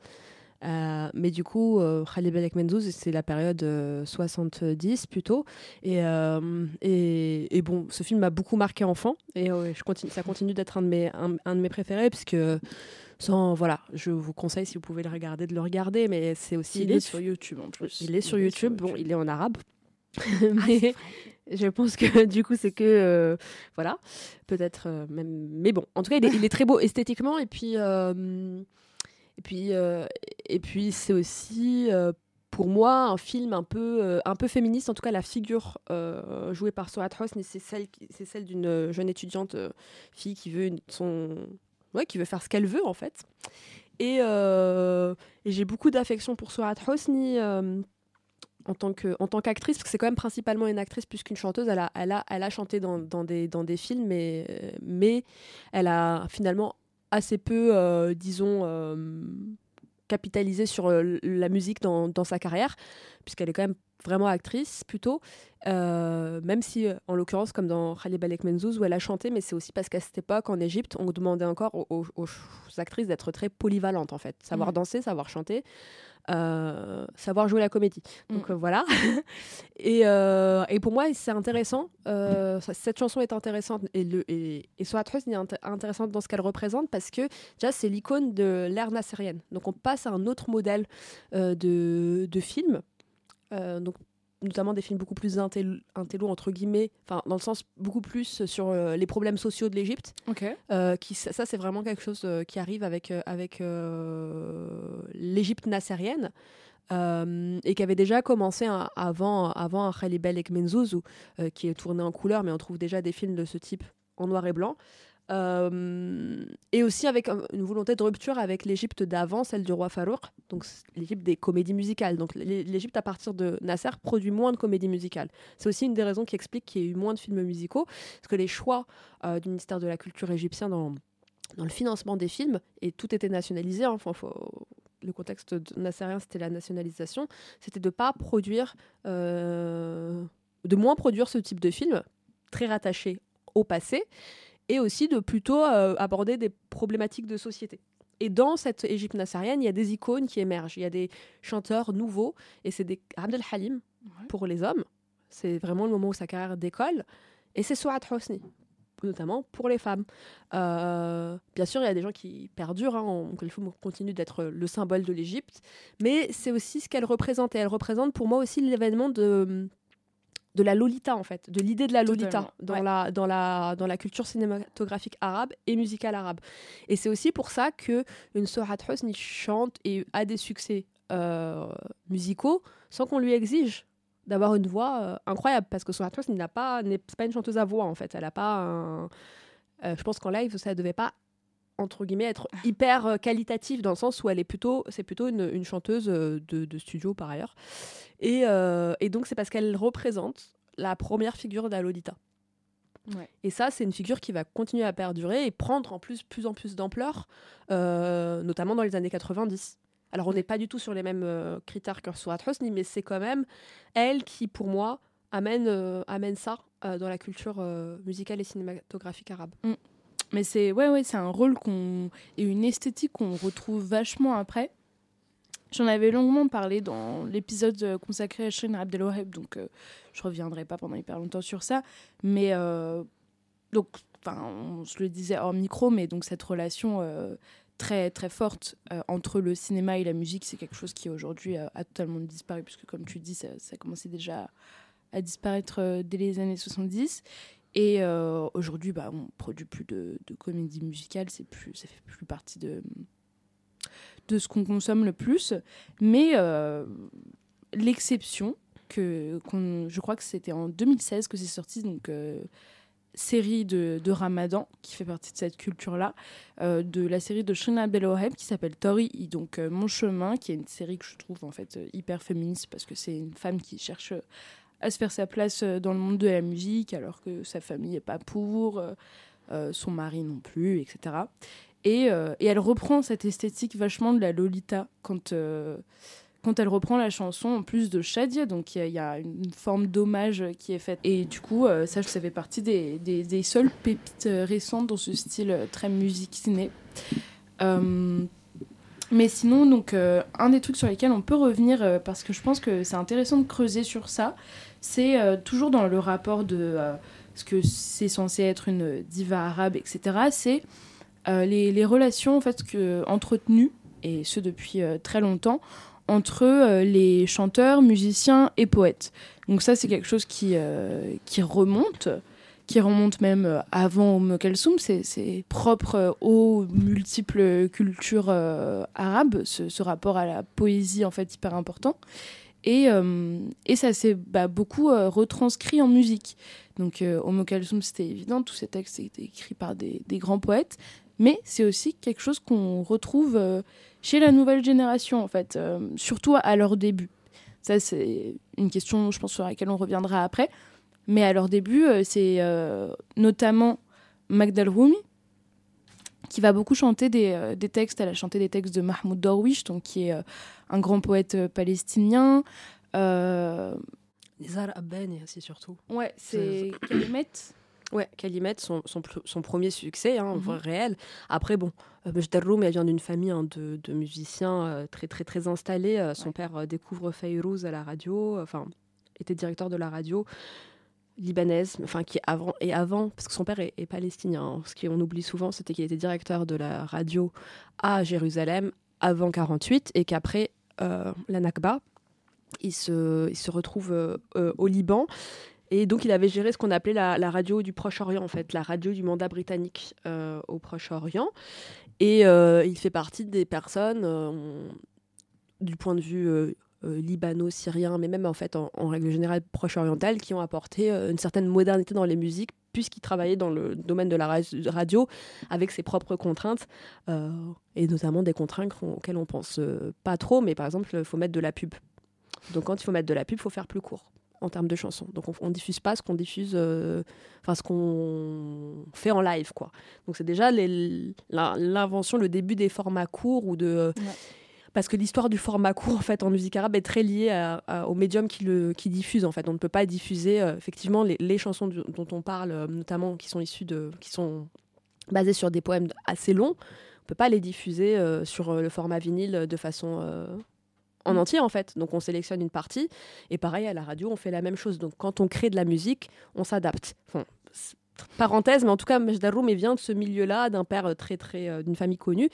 Euh, mais du coup, euh, Khalid Balek Menzouz, c'est la période euh, 70 plutôt. Et, euh, et, et bon, ce film m'a beaucoup marqué enfant. Et euh, je continue, ça continue d'être un, de mes- un, un de mes préférés, puisque sans, voilà, je vous conseille, si vous pouvez le regarder, de le regarder. Mais c'est aussi. Il est sur YouTube en plus. Il est sur YouTube. Bon, il est en arabe. mais je pense que du coup, c'est que. euh, voilà. Peut-être euh, même. Mais bon, en tout cas, il est, il est très beau esthétiquement. Et puis. euh, et puis, euh, et puis c'est aussi. euh, pour moi, un film un peu, euh, un peu féministe, en tout cas la figure jouée par Sohat Hosni, c'est celle, c'est celle d'une jeune étudiante fille qui veut son, ouais, qui veut faire ce qu'elle veut en fait. Et, et j'ai beaucoup d'affection pour Sohat Hosni en tant que, en tant qu'actrice, parce que c'est quand même principalement une actrice plus qu'une chanteuse. Elle a, elle a, elle a chanté dans, dans des, dans des films, mais, mais elle a finalement assez peu, euh, disons, euh, capitalisé sur euh, la musique dans, dans sa carrière, puisqu'elle est quand même vraiment actrice plutôt, Euh, même si, en l'occurrence, comme dans Khalid Balek Menzouz, où elle a chanté, mais c'est aussi parce qu'à cette époque, en Égypte, on demandait encore aux, aux- aux actrices d'être très polyvalentes, en fait. Savoir danser, savoir chanter, euh, savoir jouer la comédie. Donc Mm. euh, voilà. et, euh, et pour moi, c'est intéressant. cette chanson est intéressante et, le, et, et Hosni est int- intéressante dans ce qu'elle représente parce que déjà, c'est l'icône de l'ère nassérienne. Donc on passe à un autre modèle de, de film. Donc notamment des films beaucoup plus intello, intello, entre guillemets, enfin dans le sens beaucoup plus sur euh, les problèmes sociaux de l'Égypte. Euh, qui, ça, ça, c'est vraiment quelque chose euh, qui arrive avec, avec l'Égypte nassérienne. et qui avait déjà commencé un- avant, avant un Khalid Belek Menzouz, euh, qui est tourné en couleur, mais on trouve déjà des films de ce type en noir et blanc. Euh, et aussi avec une volonté de rupture avec l'Égypte d'avant, celle du roi Farouk, donc l'Égypte des comédies musicales. Donc l'É- l'Égypte à partir de Nasser produit moins de comédies musicales. C'est aussi une des raisons qui explique qu'il y ait eu moins de films musicaux, parce que les choix euh, du ministère de la Culture égyptien dans, le financement des films, et tout était nationalisé, hein, enfin, le contexte de nassérien c'était la nationalisation, c'était de pas produire, euh, de moins produire ce type de film, très rattaché au passé, et aussi de plutôt euh, aborder des problématiques de société. Et dans cette Égypte nassérienne, il y a des icônes qui émergent. Il y a des chanteurs nouveaux, et c'est des Abdel Halim Ouais. pour les hommes. C'est vraiment le moment où sa carrière décolle. Et c'est Souad Hosni, notamment pour les femmes. Euh, bien sûr, il y a des gens qui perdurent. Hein, on, continue d'être le symbole de l'Égypte. Mais c'est aussi ce qu'elle représente. Et elle représente pour moi aussi l'événement de de la Lolita en fait, de l'idée de la Lolita Totalement, dans, ouais. la, dans, la, dans la culture cinématographique arabe et musicale arabe. Et c'est aussi pour ça que une Sohat Hosni chante et a des succès euh, musicaux sans qu'on lui exige d'avoir une voix euh, incroyable parce que Sohat Hosni n'a pas n'est pas une chanteuse à voix en fait, elle a pas un euh, je pense qu'en live ça devait pas entre guillemets être hyper euh, qualitatif dans le sens où elle est plutôt c'est plutôt une, une chanteuse euh, de, de studio par ailleurs et, euh, et donc c'est parce qu'elle représente la première figure Ouais. Et ça, c'est une figure qui va continuer à perdurer et prendre en plus plus en plus d'ampleur, euh, notamment dans les années 90. Alors, on n'est pas du tout sur les mêmes euh, critères que Surat Hosni, mais c'est quand même elle qui, pour moi, amène, amène ça dans la culture musicale et cinématographique arabe. Mais c'est ouais, ouais, un rôle qu'on et une esthétique qu'on retrouve vachement après. J'en avais longuement parlé dans l'épisode euh, consacré à Shirin Abdelwaheb, donc euh, je reviendrai pas pendant hyper longtemps sur ça. Mais euh, donc, enfin, on se le disait hors micro, mais donc cette relation euh, très très forte euh, entre le cinéma et la musique, c'est quelque chose qui aujourd'hui a totalement disparu, puisque comme tu dis, ça, ça commençait déjà à disparaître dès les années 70. Et euh, aujourd'hui, bah, on produit plus de, de comédie musicale, c'est plus, ça fait plus partie de, de ce qu'on consomme le plus. Mais euh, l'exception, que, je crois que c'était en 2016 que c'est sorti, donc euh, série de, de Ramadan, qui fait partie de cette culture-là, de la série de Shina Abdelwaheb qui s'appelle Tori, donc Mon Chemin, qui est une série que je trouve en fait hyper féministe parce que c'est une femme qui cherche à se faire sa place euh, dans le monde de la musique alors que sa famille n'est pas pour, euh, euh, son mari non plus, etc. Et, et elle reprend cette esthétique vachement de la Lolita quand, quand elle reprend la chanson en plus de Shadia. Donc il y, a- une forme d'hommage qui est faite. Et du coup, ça, ça fait partie des, des, des seules pépites récentes dans ce style très. Euh, mais sinon, donc, un des trucs sur lesquels on peut revenir, parce que je pense que c'est intéressant de creuser sur ça, c'est euh, toujours dans le rapport de euh, ce que c'est censé être une diva arabe, etc. C'est euh, les, les relations en fait, que, entretenues, et ce depuis très longtemps, entre les chanteurs, musiciens et poètes. Donc ça, c'est quelque chose qui, qui remonte, qui remonte même avant Kalsoum. C'est propre aux multiples cultures arabes, ce, ce rapport à la poésie en fait hyper important. Et, euh, et ça s'est bah, beaucoup euh, retranscrit en musique. Donc euh, Umm Kalsoum, c'était évident, tous ces textes étaient écrits par des, des grands poètes, mais c'est aussi quelque chose qu'on retrouve chez la nouvelle génération, en fait, surtout à leur début. Ça, c'est une question, je pense, sur laquelle on reviendra après. Mais à leur début, c'est notamment Magda Rumi qui va beaucoup chanter des, euh, des textes. Elle a chanté des textes de Mahmoud Darwish, donc, qui est euh, un grand poète euh, palestinien. Nizar Abbani aussi surtout. ouais, c'est Kalimet. Ouais, Kalimet, son, son, pr- son premier succès, hein, vrai, réel. Après, bon, euh, Majda Roum, elle vient d'une famille hein, de, de musiciens euh, très, très, très installés. Euh, son Ouais. père euh, découvre Fayrouz à la radio, enfin, était directeur de la radio libanaise, enfin, qui est avant, et avant, parce que son père est, est palestinien. hein. Ce qu'on oublie souvent, c'était qu'il était directeur de la radio à Jérusalem avant 48 et qu'après euh, la Nakba, il se, il se retrouve euh, euh, au Liban. Et donc, il avait géré ce qu'on appelait la, la radio du Proche-Orient, en fait, la radio du mandat britannique au Proche-Orient. Et il fait partie des personnes, du point de vue euh, euh, libano-syrien, mais même en fait, en, règle générale, proche-orientale, qui ont apporté euh, une certaine modernité dans les musiques, puisqu'il travaillait dans le domaine de la ra- radio avec ses propres contraintes, euh, et notamment des contraintes auxquelles on pense pas trop, mais par exemple, il faut mettre de la pub. Donc, quand il faut mettre de la pub, il faut faire plus court en termes de chansons. Donc on, on diffuse pas ce qu'on diffuse, enfin ce qu'on fait en live, quoi. Donc c'est déjà l'invention, le début des formats courts ou de. Parce que l'histoire du format court en fait en musique arabe est très liée au médium qui le qui diffuse en fait. On ne peut pas diffuser euh, effectivement les, chansons dont on parle, euh, notamment qui sont issues de qui sont basées sur des poèmes assez longs. On peut pas les diffuser euh, sur le format vinyle de façon en entier en fait. Donc on sélectionne une partie et pareil à la radio on fait la même chose. Donc quand on crée de la musique, on s'adapte. Parenthèse, mais en tout cas Majda Roum vient de ce milieu-là, d'un père euh, très très euh, d'une famille connue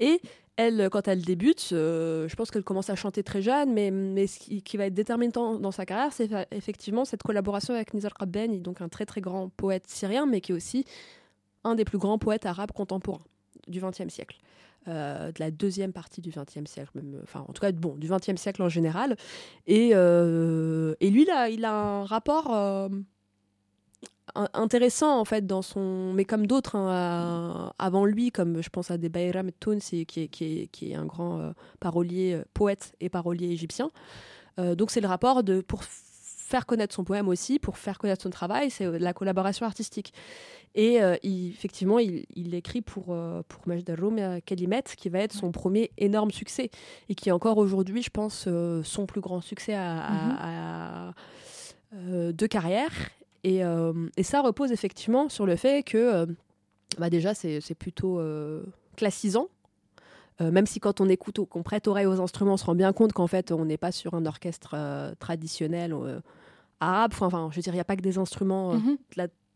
et elle, euh, quand elle débute, je pense qu'elle commence à chanter très jeune, mais, mais ce qui, va être déterminant dans sa carrière, c'est effectivement cette collaboration avec Nizar Qabbani, donc un très très grand poète syrien, mais qui est aussi un des plus grands poètes arabes contemporains du XXe siècle. De la deuxième partie du XXe siècle, enfin en tout cas bon, du XXe siècle en général. Et, et lui, là, il a un rapport intéressant en fait dans son, mais comme d'autres hein, avant lui, comme je pense à des Bayram Tounsi, qui est, qui est, qui est un grand euh, parolier, euh, poète et parolier égyptien. Euh, donc c'est le rapport de pour faire connaître son poème aussi, pour faire connaître son travail, c'est la collaboration artistique. Et euh, il- effectivement, il, il écrit pour, pour Majd al-Roum euh, Kalimet, qui va être son premier énorme succès, et qui est encore aujourd'hui, je pense, son plus grand succès à, à- à- euh, de carrière. Et, euh, et ça repose effectivement sur le fait que, euh, bah déjà, c'est plutôt euh, classisant. Euh, même si quand on écoute, ou qu'on prête oreille aux instruments, on se rend bien compte qu'en fait, on n'est pas sur un orchestre euh, traditionnel euh, arabe. Enfin, Enfin, je veux dire, il n'y a pas que des instruments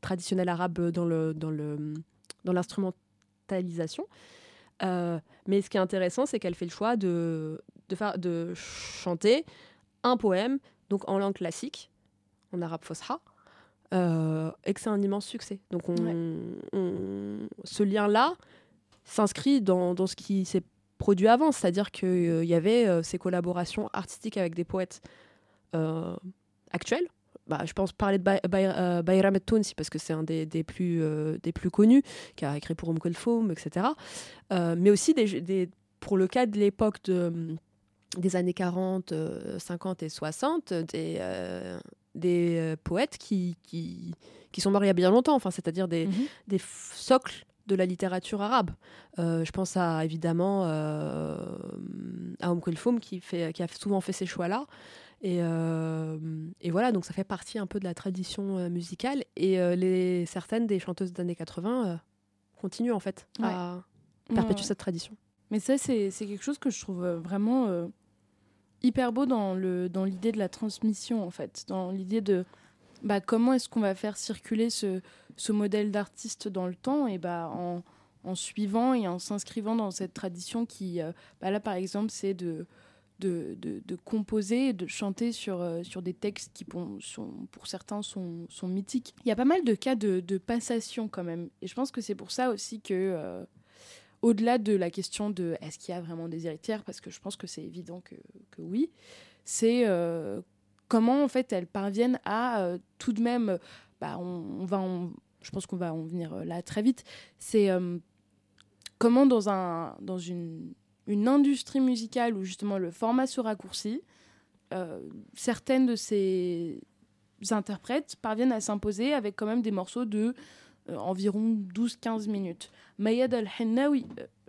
traditionnels arabes dans le dans le dans l'instrumentalisation. Mais ce qui est intéressant, c'est qu'elle fait le choix de de faire de chanter un poème donc en langue classique, en arabe fosha, euh, et que c'est un immense succès. Donc on, on- ce lien-là s'inscrit dans, dans ce qui s'est produit avant, c'est-à-dire qu'il y avait euh, ces collaborations artistiques avec des poètes euh, actuels. Bah, je pense parler de Bay- Bay- euh, Bayram et Tounsi parce que c'est un des, des plus, euh, des plus connus, qui a écrit pour Umm Kulthum, etc. Euh, mais aussi des, des- pour le cas de l'époque de, des années 40, euh, 50 et 60, des, euh, des euh, poètes qui, qui, qui sont morts il y a bien longtemps, enfin, c'est-à-dire des, Mhm. des socles de la littérature arabe. Euh, je pense à évidemment euh, à Kulthum qui, fait, qui a souvent fait ces choix-là. Et, euh, et voilà, donc ça fait partie un peu de la tradition musicale. Et les, certaines des chanteuses des années 80 euh, continuent en fait à perpétuer Ouais. cette tradition. Mais ça, c'est quelque chose que je trouve vraiment hyper beau dans le dans l'idée de la transmission, en fait. Dans l'idée de bah, comment est-ce qu'on va faire circuler ce, ce modèle d'artiste dans le temps et bah, en, en suivant et en s'inscrivant dans cette tradition qui, euh, bah, là, par exemple, c'est de, de, de, de composer, de chanter sur, euh, sur des textes qui, pour, sont, pour certains, sont, sont mythiques. Il y a pas mal de cas de, de passation quand même. Et je pense que c'est pour ça aussi que... euh, au-delà de la question de est-ce qu'il y a vraiment des héritières, parce que je pense que c'est évident que, que oui, c'est euh, comment en fait elles parviennent à euh, tout de même, bah, on, va je pense qu'on va en venir euh, là très vite, c'est comment dans, un, dans une, une industrie musicale où justement le format se raccourcit, certaines de ces interprètes parviennent à s'imposer avec quand même des morceaux de environ 12-15 minutes. Mayad Al-Hennawi,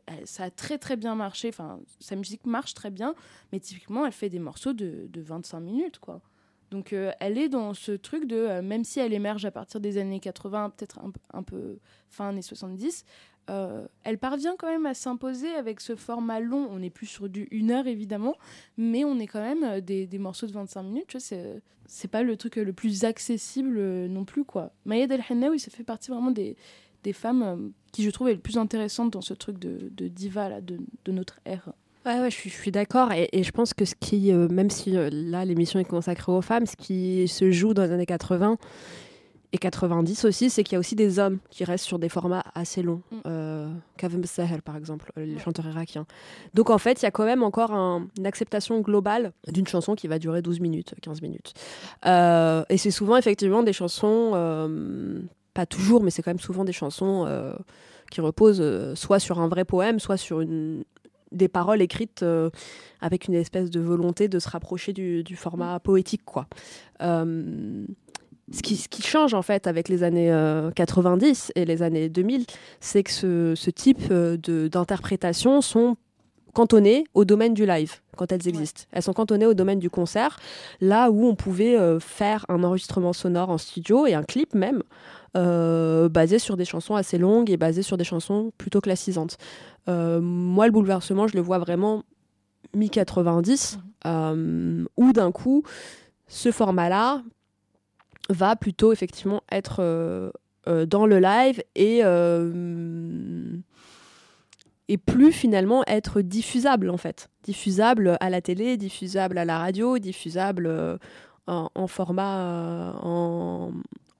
euh, ça a très très bien marché, enfin sa musique marche très bien, mais typiquement elle fait des morceaux de, de 25 minutes quoi. Donc euh, elle est dans ce truc de, euh, même si elle émerge à partir des années 80, peut-être un, un peu fin années 70, euh, elle parvient quand même à s'imposer avec ce format long. On n'est plus sur du 1 heure évidemment, mais on est quand même euh, des, des morceaux de 25 minutes. Tu vois, c'est, pas le truc euh, le plus accessible non plus quoi. Mayed El Hennaoui, ça fait partie vraiment des, des femmes qui je trouve est le plus intéressante dans ce truc de, de diva là, de, de notre ère. Ouais, ouais, je suis, suis d'accord. Et, je pense que ce qui, même si là l'émission est consacrée aux femmes, ce qui se joue dans les années 80 et 90 aussi, c'est qu'il y a aussi des hommes qui restent sur des formats assez longs. Mm. Euh, Kavem Sahel, par exemple, les chanteurs irakiens. Donc en fait, il y a quand même encore un- une acceptation globale d'une chanson qui va durer 12 minutes, 15 minutes. Euh, et c'est souvent effectivement des chansons, euh, pas toujours, mais c'est quand même souvent des chansons euh, qui reposent soit sur un vrai poème, soit sur une, des paroles écrites euh, avec une espèce de volonté de se rapprocher du, du format poétique, quoi. Euh, ce, qui, ce qui change en fait avec les années euh, 90 et les années 2000, c'est que ce, ce type euh, d'interprétations sont cantonnées au domaine du live quand elles existent. Elles sont cantonnées au domaine du concert, là où on pouvait euh, faire un enregistrement sonore en studio et un clip même euh, basé sur des chansons assez longues et basé sur des chansons plutôt classisantes. Euh, moi, le bouleversement, je le vois vraiment mi-90, euh, où d'un coup, ce format-là va plutôt effectivement être euh, euh, dans le live et, euh, et plus finalement être diffusable en fait. Diffusable à la télé, diffusable à la radio, diffusable en, format en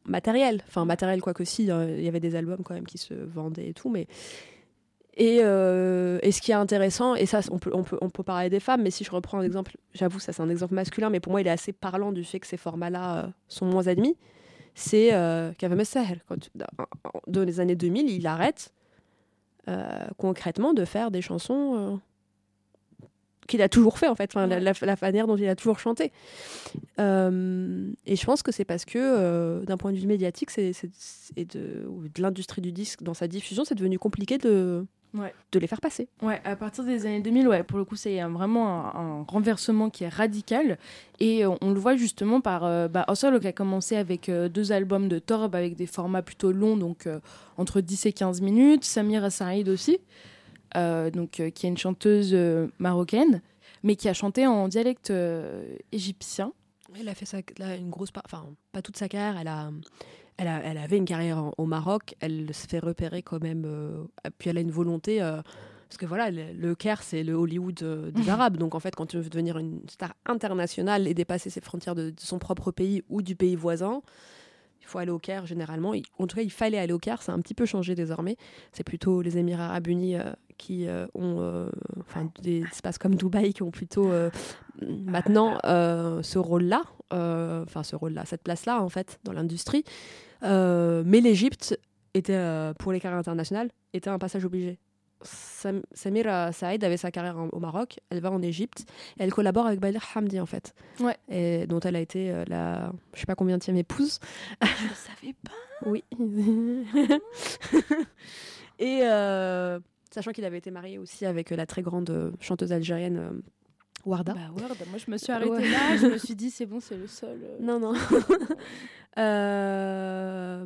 matériel. Enfin matériel quoi que si, hein, il y avait des albums quand même qui se vendaient et tout, mais et, euh, et ce qui est intéressant, et ça, on peut, on, peut, on peut parler des femmes, mais si je reprends un exemple, j'avoue, ça c'est un exemple masculin, mais pour moi, il est assez parlant du fait que ces formats-là euh, sont moins admis. C'est euh, Sahel. Quand, dans, les années 2000, il arrête euh, concrètement de faire des chansons qu'il a toujours fait en fait, enfin, la, Ouais. la- la manière dont il a toujours chanté. Et je pense que c'est parce que d'un point de vue médiatique c'est, et de, de l'industrie du disque dans sa diffusion, c'est devenu compliqué de, Ouais. de les faire passer. Ouais, à partir des années 2000, ouais, pour le coup, c'est vraiment un, un renversement qui est radical. Et on le voit justement par euh, bah, Osolo qui a commencé avec euh, deux albums de Torb avec des formats plutôt longs, donc euh, entre 10 et 15 minutes. Samira Saïd aussi, euh, donc, euh, qui est une chanteuse euh, marocaine, mais qui a chanté en dialecte euh, égyptien. Elle a fait sa, là, une grosse part, enfin pas toute sa carrière. Elle a, elle a, elle avait une carrière en- au Maroc. Elle se fait repérer quand même. euh, puis elle a une volonté. euh, parce que voilà, le, le Caire, c'est le Hollywood euh, des Arabes. Donc en fait, quand tu veux devenir une star internationale et dépasser ses frontières de, de son propre pays ou du pays voisin, il faut aller au Caire généralement. Il- en tout cas, il fallait aller au Caire. Ça a un petit peu changé désormais. C'est plutôt les Émirats Arabes Unis qui ont, enfin, des espaces comme Dubaï qui ont plutôt maintenant ce rôle-là, enfin ce rôle-là, cette place-là en fait dans l'industrie. Euh, mais l'Égypte était euh, pour les carrières internationales était un passage obligé. Sam- Samira Saïd avait sa carrière en- au Maroc, elle va en Égypte, et elle collabore avec Balir Hamdi en fait, Ouais. et dont elle a été euh, la, je sais pas combien de épouse. Je ne savais pas. Oui. et euh, sachant qu'il avait été marié aussi avec euh, la très grande euh, chanteuse algérienne euh, Warda. Bah, Word, moi je me suis arrêtée Ouais. là, je me suis dit c'est bon, c'est le seul. euh. Non, non. euh...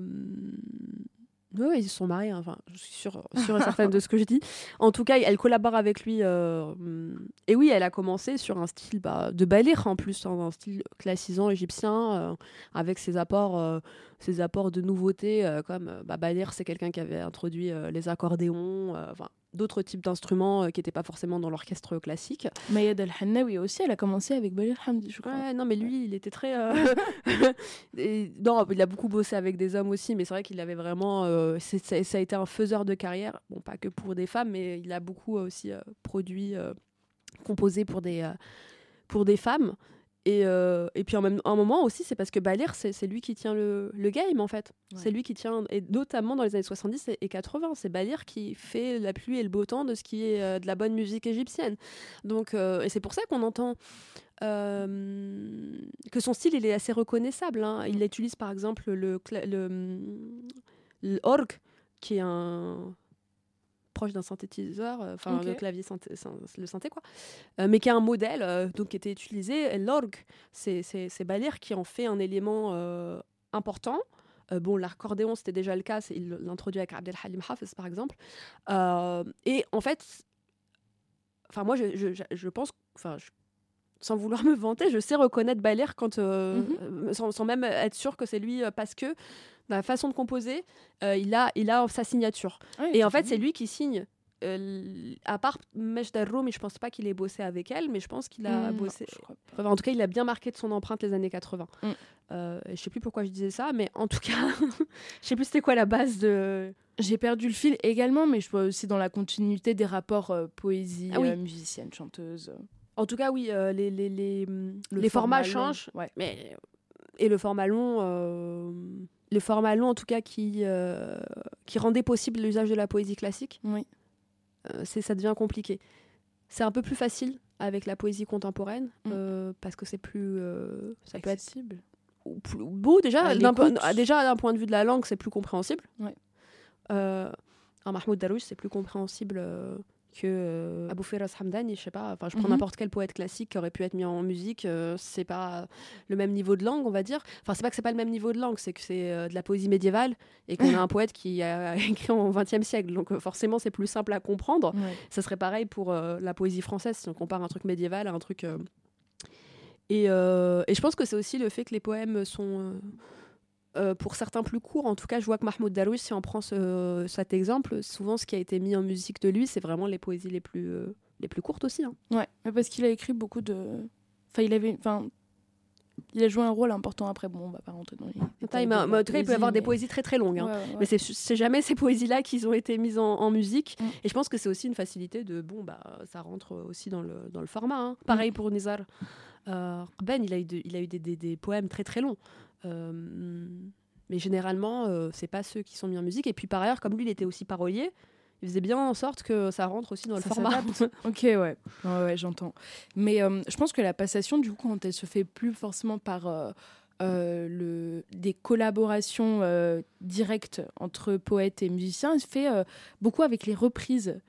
Oui, oui, ils se sont mariés, hein. enfin, je suis sûre, sûre et certaine de ce que je dis. En tout cas, elle collabore avec lui. euh, Et oui, elle a commencé sur un style bah, de balir en plus, hein, un style classisant égyptien, euh, avec ses apports, euh, ses apports de nouveautés, comme bah, balir, c'est quelqu'un qui avait introduit les accordéons, enfin, d'autres types d'instruments euh, qui n'étaient pas forcément dans l'orchestre classique. Mayed El-Hannawi aussi, elle a commencé avec Balir Hamdi, je crois. Ouais, non, mais lui, il était très. euh, et- non, il a beaucoup bossé avec des hommes aussi, mais c'est vrai qu'il avait vraiment. euh, c'est- ça, ça a été un faiseur de carrière, bon, pas que pour des femmes, mais il a beaucoup euh, aussi euh, produit, euh, composé pour des, euh, pour des femmes. Et, euh, et puis en même un moment aussi, c'est parce que Balir, c'est lui qui tient le, le game en fait. Ouais. C'est lui qui tient, et notamment dans les années 70 et- et 80, c'est Balir qui fait la pluie et le beau temps de ce qui est euh, de la bonne musique égyptienne. Donc, euh, et c'est pour ça qu'on entend que son style il est assez reconnaissable. hein. Il utilise par exemple le, le, l'orgue, qui est un proche d'un synthétiseur, euh, enfin Ok. le clavier synthé, syn- le synthé quoi, Euh, mais qui est un modèle euh, donc qui était utilisé. L'orgue, c'est Balir qui en fait un élément euh, important. Bon, l'accordéon, c'était déjà le cas, il l'introduit avec Abdelhalim Hafez, par exemple. Et en fait, enfin, moi, je, je, je- je pense, enfin, je- sans vouloir me vanter, je sais reconnaître Balir quand, euh, Mhm. euh, sans, sans même être sûr que c'est lui, euh, parce que dans la façon de composer, euh, il, a, il a sa signature. Et en fait, c'est lui qui signe. à part Mejder Roumi, je pense pas qu'il ait bossé avec elle, mais je pense qu'il a Hmm, bossé. Enfin, en tout cas, il a bien marqué de son empreinte les années 80. Mm. Euh, et je sais plus pourquoi je disais ça, mais en tout cas, je sais plus c'était quoi la base de. J'ai perdu le fil également, mais je vois aussi dans la continuité des rapports poésie, Ah oui. musicienne, chanteuse. En tout cas, oui, euh, les, les, les, le les formats format changent. Ouais. Mais, et le format long, euh, le format long en tout cas qui, euh, qui rendait possible l'usage de la poésie classique, Oui. euh, c'est, ça devient compliqué. C'est un peu plus facile avec la poésie contemporaine Mm. euh, parce que c'est plus. ça peut être accessible. ou plus- beau déjà. D'un déjà d'un point de vue de la langue, c'est plus compréhensible. Ouais. Un Mahmoud Darouche, c'est plus compréhensible que euh, Abou Firas Hamdani, je sais pas. Enfin, je prends Mhm. n'importe quel poète classique qui aurait pu être mis en musique. euh, c'est pas le même niveau de langue, on va dire. Enfin, c'est pas que c'est pas le même niveau de langue, c'est que c'est euh, de la poésie médiévale et qu'on a un poète qui a écrit en 20e siècle. Donc euh, forcément, c'est plus simple à comprendre. Ouais. Ça serait pareil pour euh, la poésie française si on compare un truc médiéval à un truc. Et, et je pense que c'est aussi le fait que les poèmes sont, euh, pour certains plus courts. En tout cas, je vois que Mahmoud Darwish, si on prend ce- cet exemple, souvent ce qui a été mis en musique de lui, c'est vraiment les poésies les plus, euh, les plus courtes aussi. hein. Ouais, mais parce qu'il a écrit beaucoup de. Enfin, il avait. Enfin, il a joué un rôle important après. Bon, on va pas rentrer dans les. Attends, en tout cas, il peut y avoir des poésies très très longues. hein. Ouais, ouais, Mais c'est c'est jamais ces poésies-là qui ont été mises en, en musique. Mm. Et je pense que c'est aussi une facilité de, bon, bah, ça rentre aussi dans le, dans le format. hein. Pareil pour Nizar. Euh, ben, il a eu, de- il a eu des, des- des poèmes très très longs. Euh, mais généralement, euh, c'est pas ceux qui sont mis en musique. Et puis par ailleurs, comme lui, il était aussi parolier, il faisait bien en sorte que ça rentre aussi dans le Ça format. ok, ouais, ouais, ouais, j'entends. Mais euh, je pense que la passation, du coup, quand elle se fait plus forcément par euh, euh, le, des collaborations directes entre poètes et musiciens, elle se fait beaucoup avec les reprises.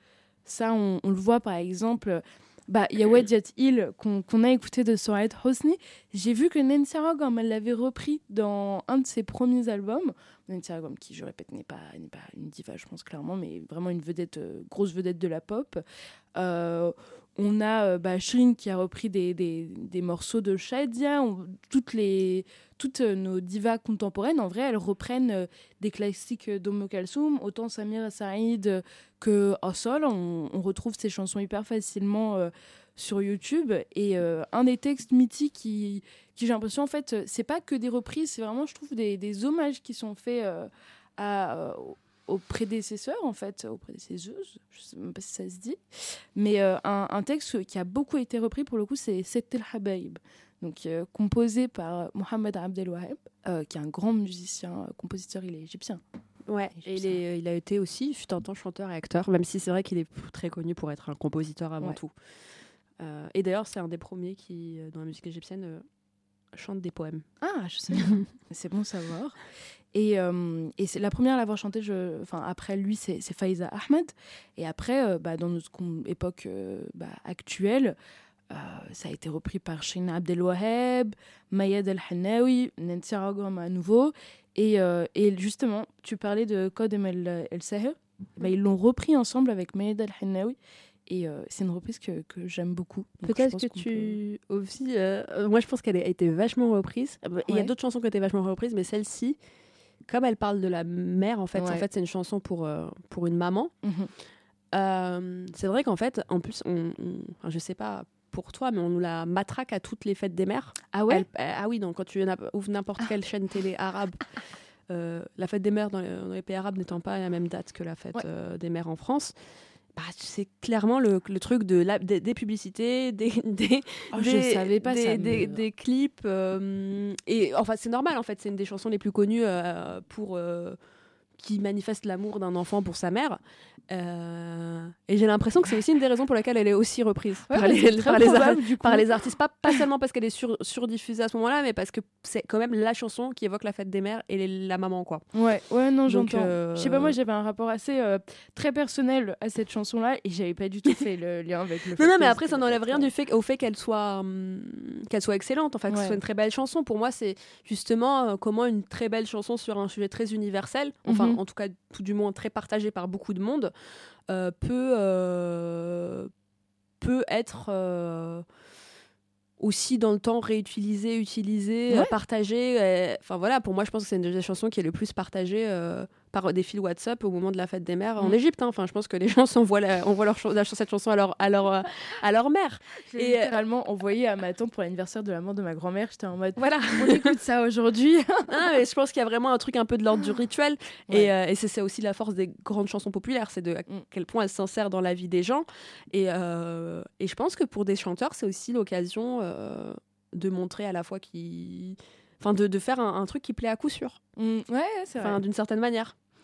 Ça, on, on le voit par exemple. Bah, il y a Wadiat Hill qu'on a écouté de Sohaed Hosni. J'ai vu que Nancy elle l'avait repris dans un de ses premiers albums. Nancy Rogom, qui, je répète, n'est pas, n'est pas une diva, je pense clairement, mais vraiment une vedette, euh, grosse vedette de la pop. Euh, on a euh, bah, Shirin qui a repris des, des, morceaux de Shadia. On- toutes, les, toutes euh, nos divas contemporaines, en vrai, elles reprennent euh, des classiques d'Omo Kalsoum. Autant Samir Saïd que Assol, on, on retrouve ces chansons hyper facilement sur YouTube. Et un des textes mythiques qui, qui j'ai l'impression, en fait, c'est pas que des reprises, c'est vraiment, je trouve, des, des hommages qui sont faits à, aux prédécesseurs, en fait, aux prédécesseuses, je sais même pas si ça se dit. Mais euh, un, un texte qui a beaucoup été repris, pour le coup, c'est Settel Habaib, donc euh, composé par Mohamed Abdel Waheb, euh, qui est un grand musicien, compositeur, il est égyptien. Ouais, et il, est- il a été aussi, fut un temps chanteur et acteur, même si c'est vrai qu'il est très connu pour être un compositeur avant Ouais. tout. Et d'ailleurs, c'est un des premiers qui, dans la musique égyptienne, chante des poèmes. Ah, je sais c'est bon savoir. Et, euh, et c'est la première à l'avoir chanté, je, enfin, après lui, c'est Faiza Ahmed. Et après, euh, bah, dans notre époque euh, bah, actuelle, ça a été repris par Shina Abdelwaheb, Mayed El Hanawi, Nancy Ragam à nouveau. Et, et justement, tu parlais de Kodem El, El Sahir. Bah, ils l'ont repris ensemble avec Mayed El Hanawi. Et euh, c'est une reprise que, que j'aime beaucoup. Peut-être que tu aussi, euh, euh, moi je pense qu'elle a été vachement reprise. Euh, Il y a d'autres chansons qui ont été vachement reprises, mais celle-ci, comme elle parle de la mère, en fait, en fait, c'est une chanson pour euh, pour une maman. Mhm. C'est vrai qu'en fait, en plus, on, on- enfin, je sais pas pour toi, mais on nous la matraque à toutes les fêtes des mères. Ah ouais Elle- ah oui, donc quand tu ouvres n'importe quelle chaîne télé arabe, la fête des mères dans les, dans les pays arabes n'étant pas à la même date que la fête Ouais. des mères en France, bah, c'est clairement le, le truc de la, des, des publicités, des, des, Oh, je des- savais pas des, ça. des, me- des clips. euh, et enfin, c'est normal en fait, c'est une des chansons les plus connues euh, pour. euh, qui manifeste l'amour d'un enfant pour sa mère. Euh, et j'ai l'impression que c'est aussi une des raisons pour laquelle elle est aussi reprise Ouais, par, les, par, les, probable, par les artistes. Pas, pas seulement parce qu'elle est sur, surdiffusée à ce moment-là, mais parce que c'est quand même la chanson qui évoque la fête des mères et les- la maman. quoi. Ouais, ouais, non, j'entends. euh, Je sais pas, moi j'avais un rapport assez euh, très personnel à cette chanson-là et j'avais pas du tout fait le lien avec le Non, non, mais après, ça n'enlève rien très- du fait, au fait qu'elle soit, hum, qu'elle soit excellente, en fait, que ce soit une très belle chanson. Pour moi, c'est justement euh, comment une très belle chanson sur un sujet très universel, enfin, Mhm. en tout cas, tout du moins très partagé par beaucoup de monde, euh, peut, euh, peut être euh, aussi dans le temps réutilisé, utilisé, euh, Ouais. partagé. euh, Enfin voilà, pour moi, je pense que c'est une des chansons qui est le plus partagée par des fils WhatsApp au moment de la fête des mères en Mm. Égypte. hein. Enfin, je pense que les gens s'envoient la, envoient leur, la cette chanson à leur, à leur, à leur mère. J'ai Et, euh, littéralement envoyé à ma tante pour l'anniversaire de la mort de ma grand-mère. J'étais en mode, Voilà. on écoute ça aujourd'hui. Ah, mais je pense qu'il y a vraiment un truc un peu de l'ordre du rituel. Ouais. Et, euh, et c'est c'est aussi la force des grandes chansons populaires, c'est de à Mm. quel point elles s'insèrent dans la vie des gens. Et, euh, et je pense que pour des chanteurs, c'est aussi l'occasion euh, de montrer à la fois qui. Enfin, de, de faire un, un truc qui plaît à coup sûr, Mm, ouais, c'est vrai. enfin, d'une certaine manière.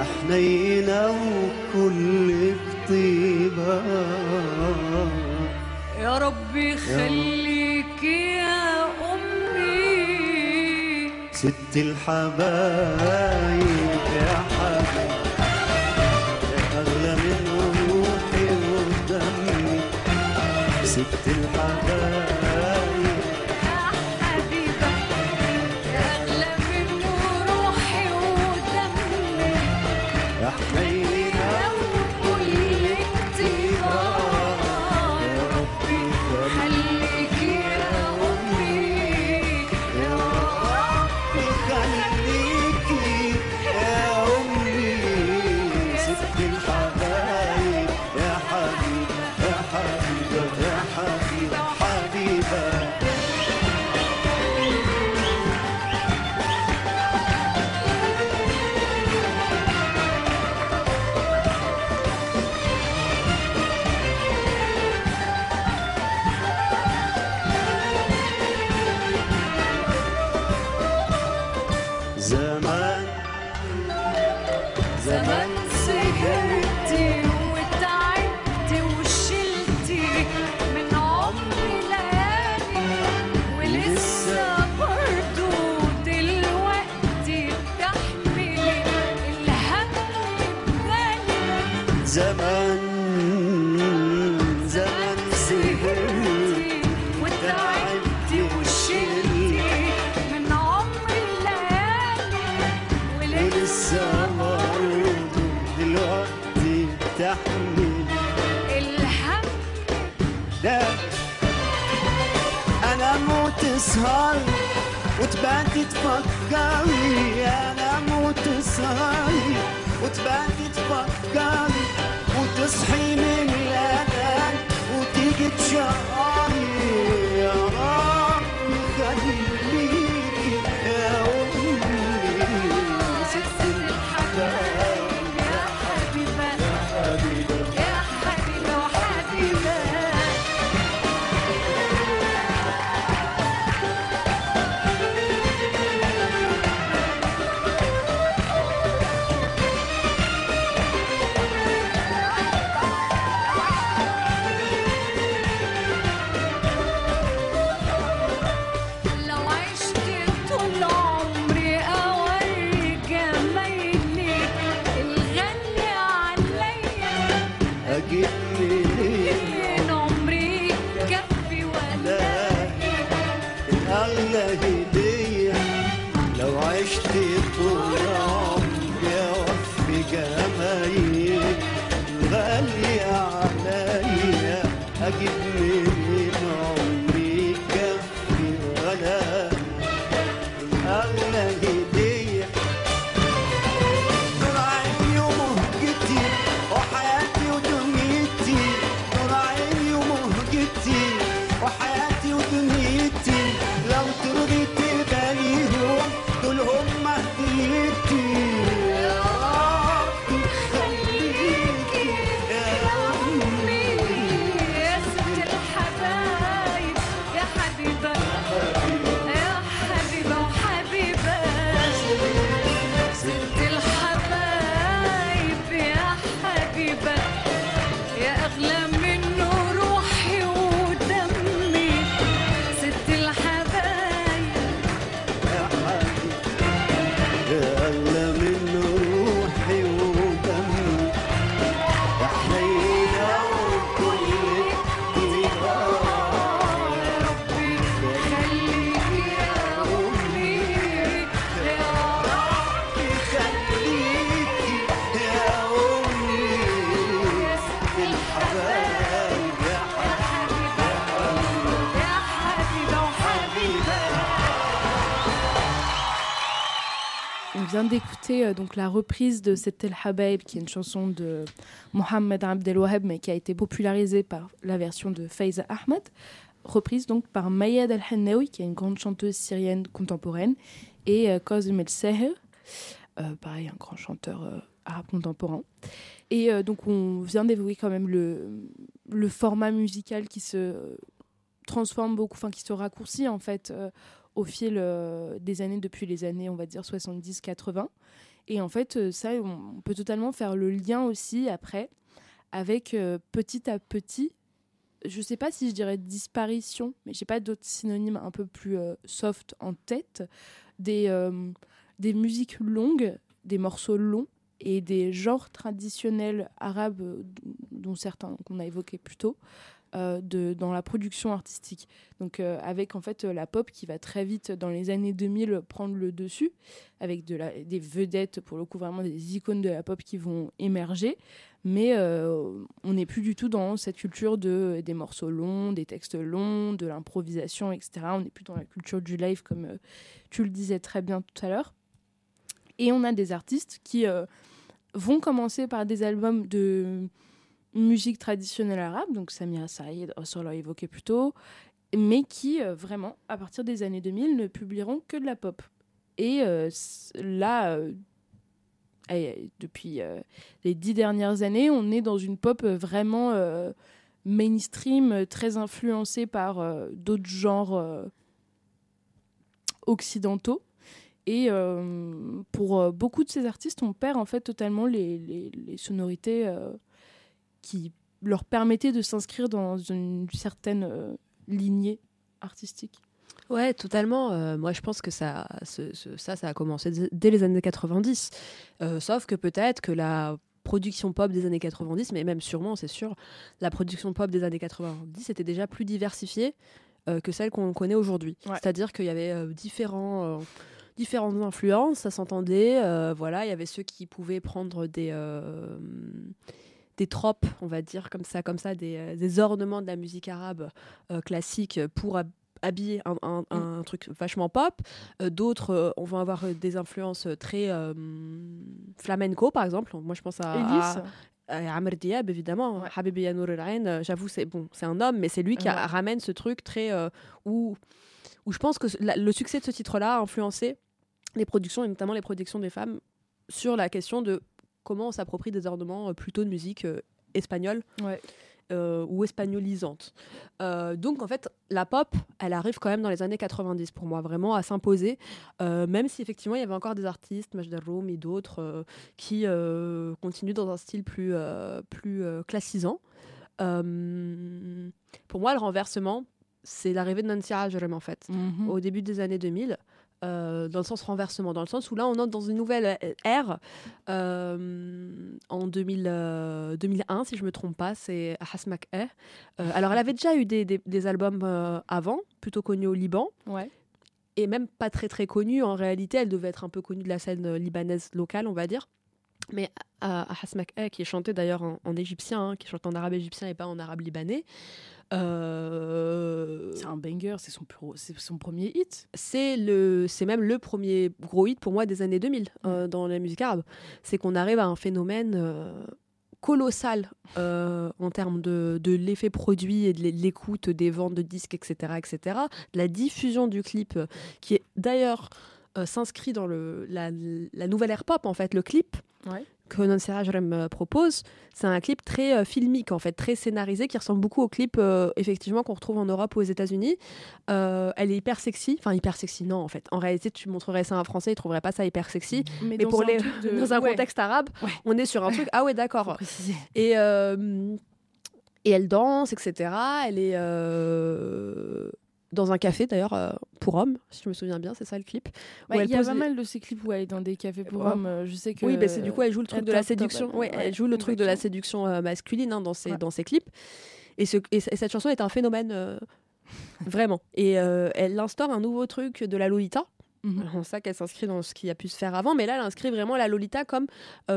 يا حنينة وكل طيبة يا ربي خليك يا أمي. ست الحبايب. ولسه برضه دلوقتي الهم ده أنا موت سهر وتباتي تفكري أنا موت سهر وتباتي تفكري وتصحي من الاذان وتيجي تشعري euh, donc la reprise de C'était El Habaib, qui est une chanson de Mohamed Abdel Waheb, mais qui a été popularisée par la version de Faiza Ahmed, reprise donc par Mayed El Hennaoui, qui est une grande chanteuse syrienne contemporaine, et euh, Kozim El Seher, euh, pareil, un grand chanteur euh, arabe contemporain. Et donc on vient d'évoquer quand même le, le format musical qui se transforme beaucoup, enfin qui se raccourcit en fait au fil des années, depuis les années, on va dire 70-80. Et en fait, euh, ça, on, peut totalement faire le lien aussi après avec euh, petit à petit, je sais pas si je dirais disparition, mais j'ai pas d'autres synonymes un peu plus euh, soft en tête, des, des musiques longues, des morceaux longs et des genres traditionnels arabes, dont certains qu'on a évoqués plus tôt, euh, dans la production artistique. Donc euh, avec en fait euh, la pop qui va très vite dans les années 2000 prendre le dessus, avec des vedettes pour le coup vraiment des icônes de la pop qui vont émerger, mais on n'est plus du tout dans cette culture de des morceaux longs, des textes longs, de l'improvisation, etc. On n'est plus dans la culture du live comme tu le disais très bien tout à l'heure. Et on a des artistes qui vont commencer par des albums de musique traditionnelle arabe, donc Samira Saïd, Osor l'a évoqué plus tôt, mais qui, euh, vraiment, à partir des années 2000, ne publieront que de la pop. Et euh, là, euh, depuis les dix dernières années, on est dans une pop vraiment mainstream, très influencée par d'autres genres occidentaux. Et pour beaucoup de ces artistes, on perd en fait totalement les, sonorités qui leur permettaient de s'inscrire dans une certaine euh, lignée artistique. Ouais, totalement. Euh, moi, je pense que ça, ce- ce- ça, ça a commencé dès- les années 90. Euh, sauf que peut-être que la production pop des années 90, mais même sûrement, c'est sûr, la production pop des années 90 était déjà plus diversifiée que celle qu'on connaît aujourd'hui. Ouais. C'est-à-dire qu'il y avait différents, différentes influences, ça s'entendait. euh, voilà, il y avait ceux qui pouvaient prendre des euh, des tropes, on va dire comme ça, comme ça, des, euh, des ornements de la musique arabe euh, classique pour hab- habiller un, un- un truc vachement pop. Euh, D'autres, euh, on va avoir des influences très euh, flamenco, par exemple. Moi, je pense à, Elise, à, à Amr Diab, évidemment. Ouais. Habibi Ya Nour El j'avoue, c'est bon, c'est un homme, mais c'est lui qui a- ramène ce truc très où, où je pense que la- le succès de ce titre-là a influencé les productions et notamment les productions des femmes sur la question de comment on s'approprie des ornements euh, plutôt de musique euh, espagnole ouais. euh, ou espagnolisante. Euh, donc en fait, la pop, elle arrive quand même dans les années 90 pour moi, vraiment à s'imposer, euh, même si effectivement il y avait encore des artistes, Majda Rome et d'autres, qui continuent dans un style plus, plus classisant. Pour moi, le renversement, c'est l'arrivée de Nancy Ajram en fait Mhm. au début des années 2000, euh, dans le sens renversement, dans le sens où là on entre dans une nouvelle euh, ère. euh, en 2000, euh, 2001, si je me trompe pas, c'est Hasmak. Euh, alors elle avait déjà eu des, des- des albums avant, plutôt connus au Liban. Ouais. Et même pas très très connus. En réalité, elle devait être un peu connue de la scène libanaise locale, on va dire. Mais à, à Hasmak qui est chanté d'ailleurs en, en égyptien, hein, qui chante en arabe égyptien et pas en arabe libanais. euh, C'est un banger, c'est son, premier hit. c'est le c'est même le premier gros hit pour moi des années 2000 euh, dans la musique arabe c'est qu'on arrive à un phénomène euh, colossal en termes de, de l'effet produit et de l'é- l'écoute des ventes de disques etc etc de la diffusion du clip qui est d'ailleurs s'inscrit dans le, la, la nouvelle ère pop en fait le clip Ouais. que Nancy Ajram euh, propose, c'est un clip très euh, filmique en fait, très scénarisé qui ressemble beaucoup au clip euh, effectivement qu'on retrouve en Europe ou aux États-Unis. Euh, elle est hyper sexy, enfin hyper sexy non en fait. En réalité, tu montrerais ça à un Français, il trouverait pas ça hyper sexy. Mais dans pour un les de- dans un ouais, contexte arabe, Ouais. on est sur un truc ah ouais d'accord. Et et elle danse etc. Elle est euh, dans un café d'ailleurs euh, pour hommes, si je me souviens bien, c'est ça le clip. Ouais, il y a pas les- mal de ces clips où elle est dans des cafés pour Ouais. hommes. euh, Je sais que. Oui, bah, c'est du coup, elle joue le truc de la séduction. elle- Ouais, elle ouais, joue le truc de la séduction euh, masculine hein, dans, ses, dans ses clips. Et, ce, et, c- et cette chanson est un phénomène, euh, vraiment. Et elle instaure un nouveau truc de la Lolita. Mhm. On sait qu'elle s'inscrit dans ce qui a pu se faire avant, mais là, elle inscrit vraiment la Lolita comme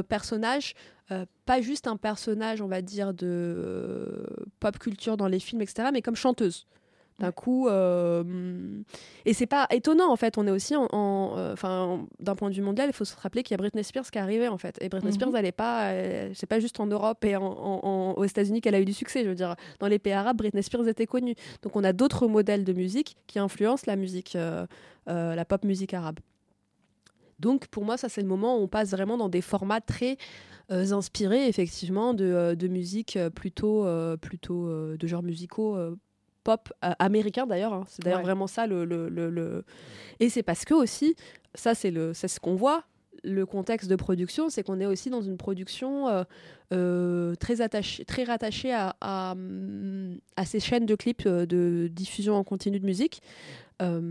personnage, euh, pas juste un personnage, on va dire, de euh, pop culture dans les films, etc., mais comme chanteuse. D'un coup, euh, et c'est pas étonnant en fait. On est aussi en, euh, enfin, d'un point de vue mondial, il faut se rappeler qu'il y a Britney Spears qui est arrivée en fait. Et Britney Mhm. Spears, elle est pas, c'est pas juste en Europe et en, en- en- aux États-Unis qu'elle a eu du succès. Je veux dire, dans les pays arabes, Britney Spears était connue. Donc on a d'autres modèles de musique qui influencent la musique, euh, euh, la pop musique arabe. Donc pour moi, ça c'est le moment où on passe vraiment dans des formats très euh, inspirés effectivement de, de musique plutôt, euh, plutôt euh, de genres musicaux pop euh, américains d'ailleurs. hein. C'est d'ailleurs Ouais. vraiment ça le, le, le- le- Et c'est parce que aussi, ça c'est le, c'est ce qu'on voit. Le contexte de production, c'est qu'on est aussi dans une production euh, euh, très attachée, très rattachée à, à, à ces chaînes de clips de diffusion en continu de musique, euh,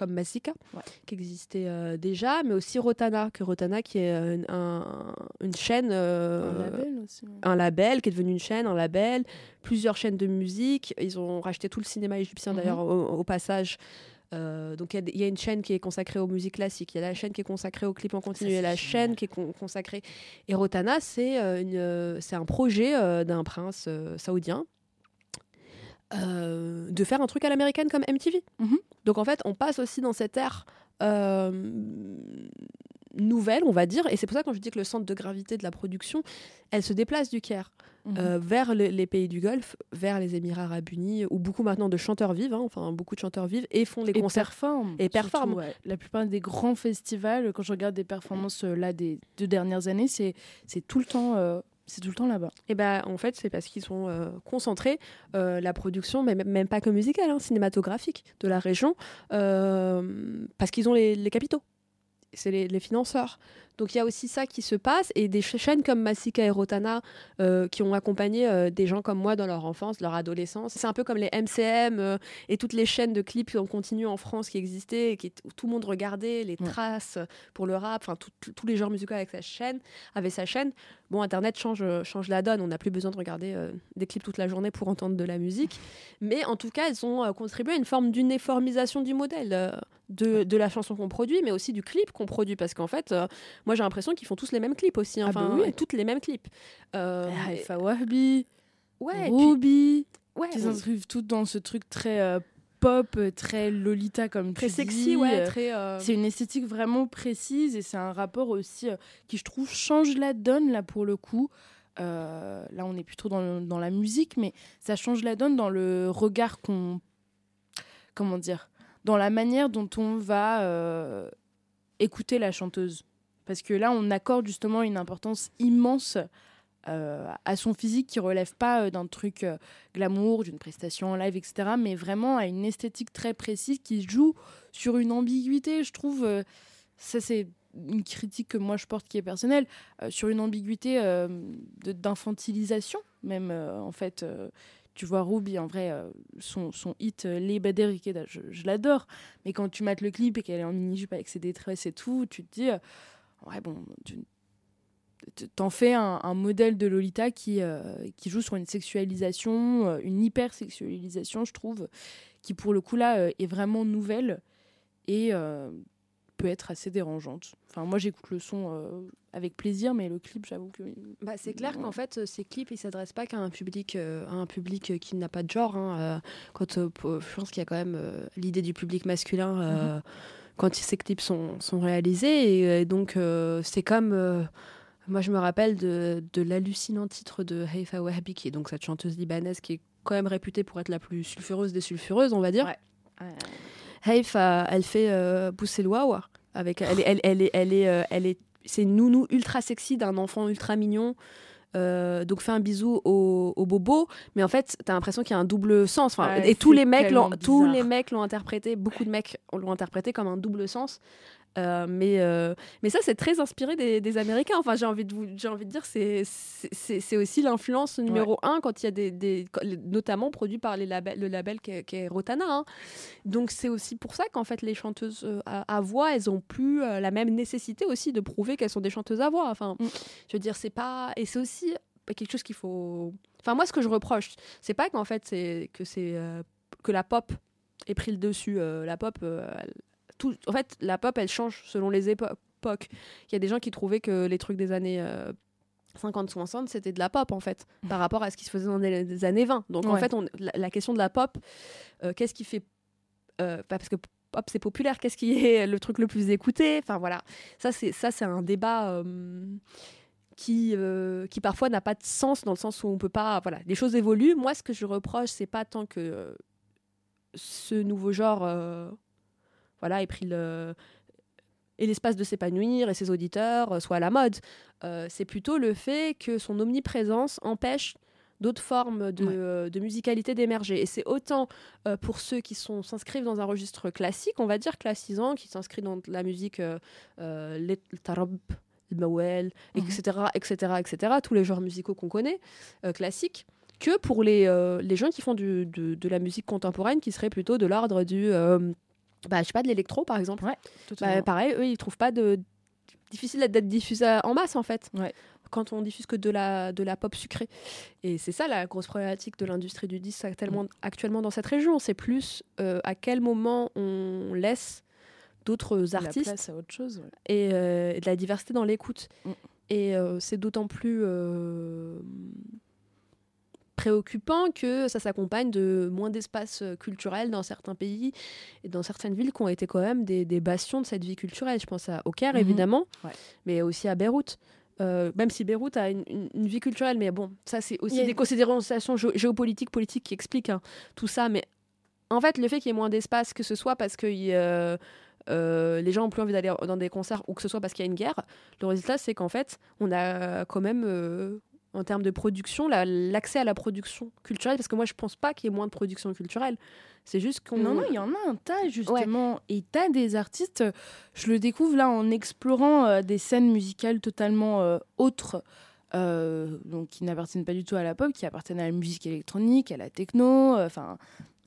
comme Massika, Ouais. qui existait euh, déjà, mais aussi Rotana, que Rotana qui est euh, un- une chaîne, euh, Un label aussi. ouais. un label qui est devenu une chaîne, un label, plusieurs chaînes de musique. Ils ont racheté tout le cinéma égyptien Mhm. d'ailleurs au, au passage. Donc il y a y, une chaîne qui est consacrée aux musiques classiques, il y a la chaîne qui est consacrée aux clips en continu, il y a la chaîne qui est con- consacrée. Et Rotana, c'est un projet d'un prince saoudien euh, de faire un truc à l'américaine comme MTV. Mhm. Donc en fait, on passe aussi dans cette ère euh, nouvelle, on va dire, et c'est pour ça quand je dis que le centre de gravité de la production, elle se déplace du Caire Mhm. euh, vers le- les pays du Golfe, vers les Émirats arabes unis, où beaucoup maintenant de chanteurs vivent, hein, enfin beaucoup de chanteurs vivent et font les et concerts. performent. Et performent. surtout, ouais. La plupart des grands festivals, quand je regarde des performances là des deux dernières années, c'est c'est tout le temps, c'est tout le temps là-bas. Et ben en fait, c'est parce qu'ils sont euh, concentrés euh, la production, même- pas que musicale, hein, cinématographique de la région, euh, parce qu'ils ont les, capitaux. c'est les financeurs. Donc il y a aussi ça qui se passe et des ch- chaînes comme Massika et Rotana euh, qui ont accompagné euh, des gens comme moi dans leur enfance, leur adolescence. C'est un peu comme les MCM euh, et toutes les chaînes de clips en continu en France qui existaient et qui, où tout le monde regardait, les traces pour le rap, enfin tous les genres musicaux avec sa chaîne, avait sa chaîne. Bon, Internet change, change la donne, on n'a plus besoin de regarder des clips toute la journée pour entendre de la musique. Mais en tout cas, elles ont contribué à une forme d'uniformisation du modèle. de, de la chanson qu'on produit, mais aussi du clip qu'on produit. Parce qu'en fait, moi j'ai l'impression qu'ils font tous les mêmes clips aussi. hein. Ah bah Enfin, oui. toutes les mêmes clips. Euh, Haifa Wahbi, ouais, et puis- Ruby, ouais, qui on- s'inscrivent toutes dans ce truc très euh, pop, euh, très Lolita comme très tu sexy, dis, ouais, euh, très. euh, C'est une esthétique vraiment précise et c'est un rapport aussi qui, je trouve, change la donne là pour le coup. Là, on n'est plus trop dans, le- dans la musique, mais ça change la donne dans le regard qu'on. Comment dire Dans la manière dont on va écouter la chanteuse. Parce que là, on accorde justement une importance immense euh, à son physique qui relève pas euh, d'un truc euh, glamour, d'une prestation en live, etc., mais vraiment à une esthétique très précise qui joue sur une ambiguïté, je trouve. ça, c'est une critique que moi je porte qui est personnelle, sur une ambiguïté d'infantilisation, même en fait. tu vois, Ruby, en vrai, son, son hit Les Bader Ikeda, je, je l'adore. Mais quand tu mates le clip et qu'elle est en mini-jupe avec ses détresses et tout, tu te dis, ouais, bon, tu t'en fais un, un modèle de Lolita qui, euh, qui joue sur une sexualisation, euh, une hyper-sexualisation, je trouve, qui pour le coup là euh, est vraiment nouvelle et euh, peut être assez dérangeante. Enfin, moi j'écoute le son euh, avec plaisir, mais le clip, j'avoue que. Bah, c'est clair qu'en fait, ces clips, ils s'adressent pas qu'à un public, euh, à un public qui n'a pas de genre. hein, quand, je pense qu'il y a quand même l'idée du public masculin euh, quand ces clips sont, sont réalisés. Et, euh, donc, euh, c'est comme. euh, moi, je me rappelle de, de l'hallucinant titre de Haifa Wahbi, qui est donc cette chanteuse libanaise qui est quand même réputée pour être la plus sulfureuse des sulfureuses, on va dire. Ouais. Haif, elle fait euh, pousser le wawa. Avec, elle, est- elle, elle est, elle est, elle est, c'est une nounou ultra sexy d'un enfant ultra mignon. Euh, donc fait un bisou au, au bobo, mais en fait t'as l'impression qu'il y a un double sens. Enfin, Ouais, et tous les mecs, tous les mecs l'ont interprété, beaucoup de mecs l'ont interprété comme un double sens. Euh, mais, euh, mais ça, c'est très inspiré des, des Américains. Enfin, j'ai envie de vous, envie de dire, c'est, aussi l'influence numéro un quand il y a des, des notamment produit par les labels, le label qui est, Rotana. hein. Donc c'est aussi pour ça qu'en fait les chanteuses euh, à, à voix, elles ont plus la même nécessité aussi de prouver qu'elles sont des chanteuses à voix. Enfin, Mm. je veux dire, c'est pas et c'est aussi quelque chose qu'il faut. Enfin, moi, ce que je reproche, c'est pas qu'en fait c'est que c'est euh, que la pop ait pris le dessus. euh, la pop, euh, tout, en fait, la pop, elle change selon les épo- époques. Il y a des gens qui trouvaient que les trucs des années euh, 50-60, c'était de la pop, en fait, par rapport à ce qui se faisait dans les, les années 20. Donc, en fait, on, la, la question de la pop, euh, qu'est-ce qui fait... euh, pas parce que pop, c'est populaire, qu'est-ce qui est le truc le plus écouté? Enfin, voilà. Ça, c'est ça, c'est un débat... euh, qui, qui parfois n'a pas de sens dans le sens où on peut pas voilà les choses évoluent moi ce que je reproche c'est pas tant que ce nouveau genre voilà ait pris le et l'espace de s'épanouir et ses auditeurs euh, soient à la mode. Euh, c'est plutôt le fait que son omniprésence empêche d'autres formes de, Ouais. euh, de musicalité d'émerger. Et c'est autant euh, pour ceux qui sont s'inscrivent dans un registre classique on va dire classisant qui s'inscrivent dans la musique euh, euh, le le tarab le mawel etc etc etc tous les genres musicaux qu'on connaît classiques que pour les, les gens qui font du- de, de la musique contemporaine qui serait plutôt de l'ordre du bah, je sais pas de l'électro par exemple Ouais, bah, pareil eux ils trouvent pas de difficile d'être diffusé en masse en fait Ouais. quand on diffuse que de la de la pop sucrée et c'est ça la grosse problématique de l'industrie du disque actuellement, actuellement dans cette région c'est plus euh, à quel moment on laisse d'autres La artistes place à autre chose. et, euh, et de la diversité dans l'écoute. Mm. Et euh, c'est d'autant plus préoccupant que ça s'accompagne de moins d'espace euh, culturel dans certains pays et dans certaines villes qui ont été quand même des, des bastions de cette vie culturelle. Je pense à, au Caire, Mhm. évidemment, Ouais. mais aussi à Beyrouth. Euh, même si Beyrouth a une, une- une vie culturelle, mais bon, ça c'est aussi a- des considérations gé- géopolitiques, politiques qui expliquent hein, tout ça. Mais en fait, le fait qu'il y ait moins d'espace, que ce soit parce que euh, les gens ont plus envie d'aller dans des concerts ou que ce soit parce qu'il y a une guerre, le résultat c'est qu'en fait, on a quand même en termes de production, la- l'accès à la production culturelle, parce que moi je pense pas qu'il y ait moins de production culturelle. C'est juste qu'on. Non, non, il y en a un tas, justement. Et t'as des artistes, je le découvre là en explorant euh, des scènes musicales totalement euh, autres, euh, donc qui n'appartiennent pas du tout à la pop, qui appartiennent à la musique électronique, à la techno, enfin.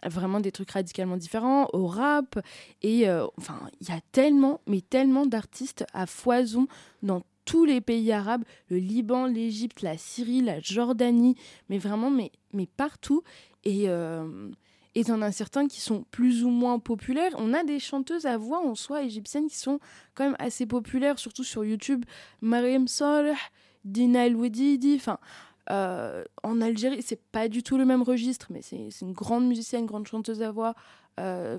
vraiment des trucs radicalement différents, au rap. Et euh, enfin, il y a tellement, mais tellement d'artistes à foison dans tous les pays arabes, le Liban, l'Égypte, la Syrie, la Jordanie, mais vraiment, mais, mais partout. Et, euh, et t'en as certains qui sont plus ou moins populaires. On a des chanteuses à voix en soi égyptiennes qui sont quand même assez populaires, surtout sur YouTube. Mariam Saleh, Dina El Wedidi, enfin... euh, en Algérie, c'est pas du tout le même registre, mais c'est une grande musicienne, grande chanteuse à voix. Euh,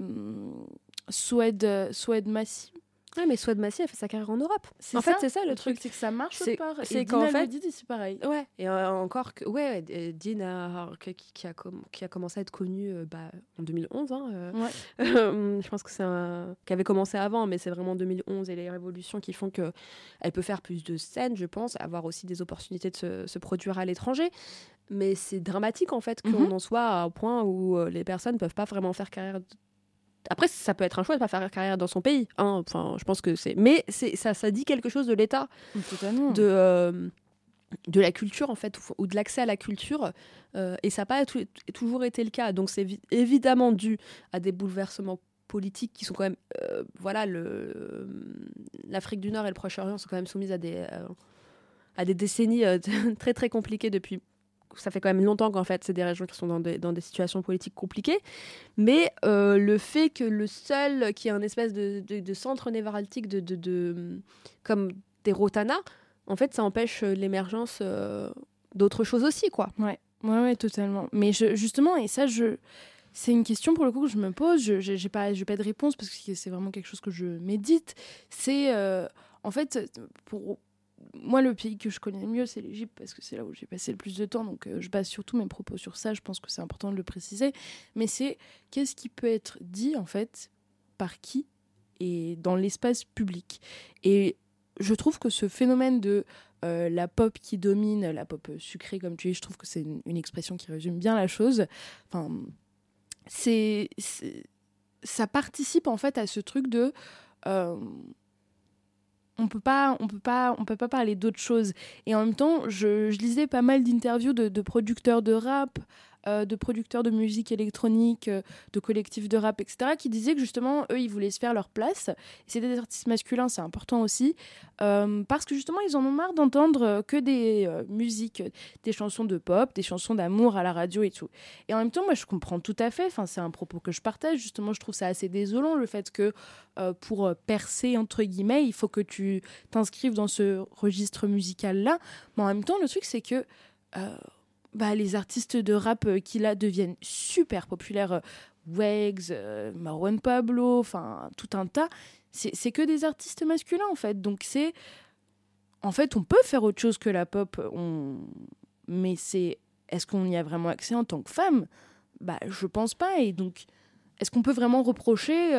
Soued Massi. Ouais, mais Swad Massi a fait sa carrière en Europe. C'est En fait, c'est ça le truc. c'est que ça marche C'est- pas. c'est Et qu'en Dina fait- Wedidi, c'est pareil. Ouais, et euh, encore que. Ouais, ouais, euh, Dean a- qui, qui a com- qui a commencé à être connu euh, bah, en 2011. hein, euh, Ouais. Je pense que c'est un. qui avait commencé avant, mais c'est vraiment 2011 et les révolutions qui font que elle peut faire plus de scènes, je pense, avoir aussi des opportunités de se, se produire à l'étranger. Mais c'est dramatique en fait qu'on Mhm. en soit à un point où les personnes peuvent pas vraiment faire carrière. Après, ça peut être un choix de pas faire carrière dans son pays. hein, Enfin, je pense que c'est. Mais c'est ça, ça dit quelque chose de l'État de, euh, de la culture en fait ou, ou de l'accès à la culture euh, et ça n'a pas tou- toujours été le cas donc c'est évi- évidemment dû à des bouleversements politiques qui sont quand même euh, voilà le l'Afrique du Nord et le Proche-Orient sont quand même soumises à des à des décennies très très compliquées depuis ça fait quand même longtemps qu'en fait c'est des régions qui sont dans des, dans des situations politiques compliquées mais euh, le fait que le seul qui est un espèce de, de- centre névralgique de, de, comme des Rotana en fait, ça empêche euh, l'émergence euh, d'autres choses aussi, quoi. Ouais, ouais, ouais, totalement. Mais justement, et ça, je, c'est une question pour le coup que je me pose. Je j'ai pas, pas de réponse parce que c'est vraiment quelque chose que je médite. C'est en fait pour moi le pays que je connais le mieux, c'est l'Égypte parce que c'est là où j'ai passé le plus de temps. Donc euh, je base surtout mes propos sur ça. Je pense que c'est important de le préciser. Mais c'est qu'est-ce qui peut être dit en fait par qui et dans l'espace public. Et je trouve que ce phénomène de euh, la pop qui domine, la pop sucrée comme tu dis, je trouve que c'est une, expression qui résume bien la chose. Enfin, c'est, ça participe en fait à ce truc de euh, on peut pas, on peut pas, on peut pas parler d'autre chose. Et en même temps, je, lisais pas mal d'interviews de producteurs de rap, euh, de producteurs de musique électronique, euh, de collectifs de rap, etc., qui disaient que justement, eux, ils voulaient se faire leur place. C'était des artistes masculins, c'est important aussi, euh, parce que justement, ils en ont marre d'entendre que des musiques, des chansons de pop, des chansons d'amour à la radio et tout. Et en même temps, moi, je comprends tout à fait. Enfin, c'est un propos que je partage. Justement, je trouve ça assez désolant le fait que pour percer entre guillemets, il faut que tu t'inscrives dans ce registre musical là. Mais en même temps, le truc c'est que bah, les artistes de rap euh, qui là deviennent super populaires, euh, Wags, euh, Marwan Pablo, enfin tout un tas, c'est que des artistes masculins en fait. Donc c'est en fait on peut faire autre chose que la pop, mais c'est est-ce qu'on y a vraiment accès en tant que femme? Bah je pense pas. Et donc est-ce qu'on peut vraiment reprocher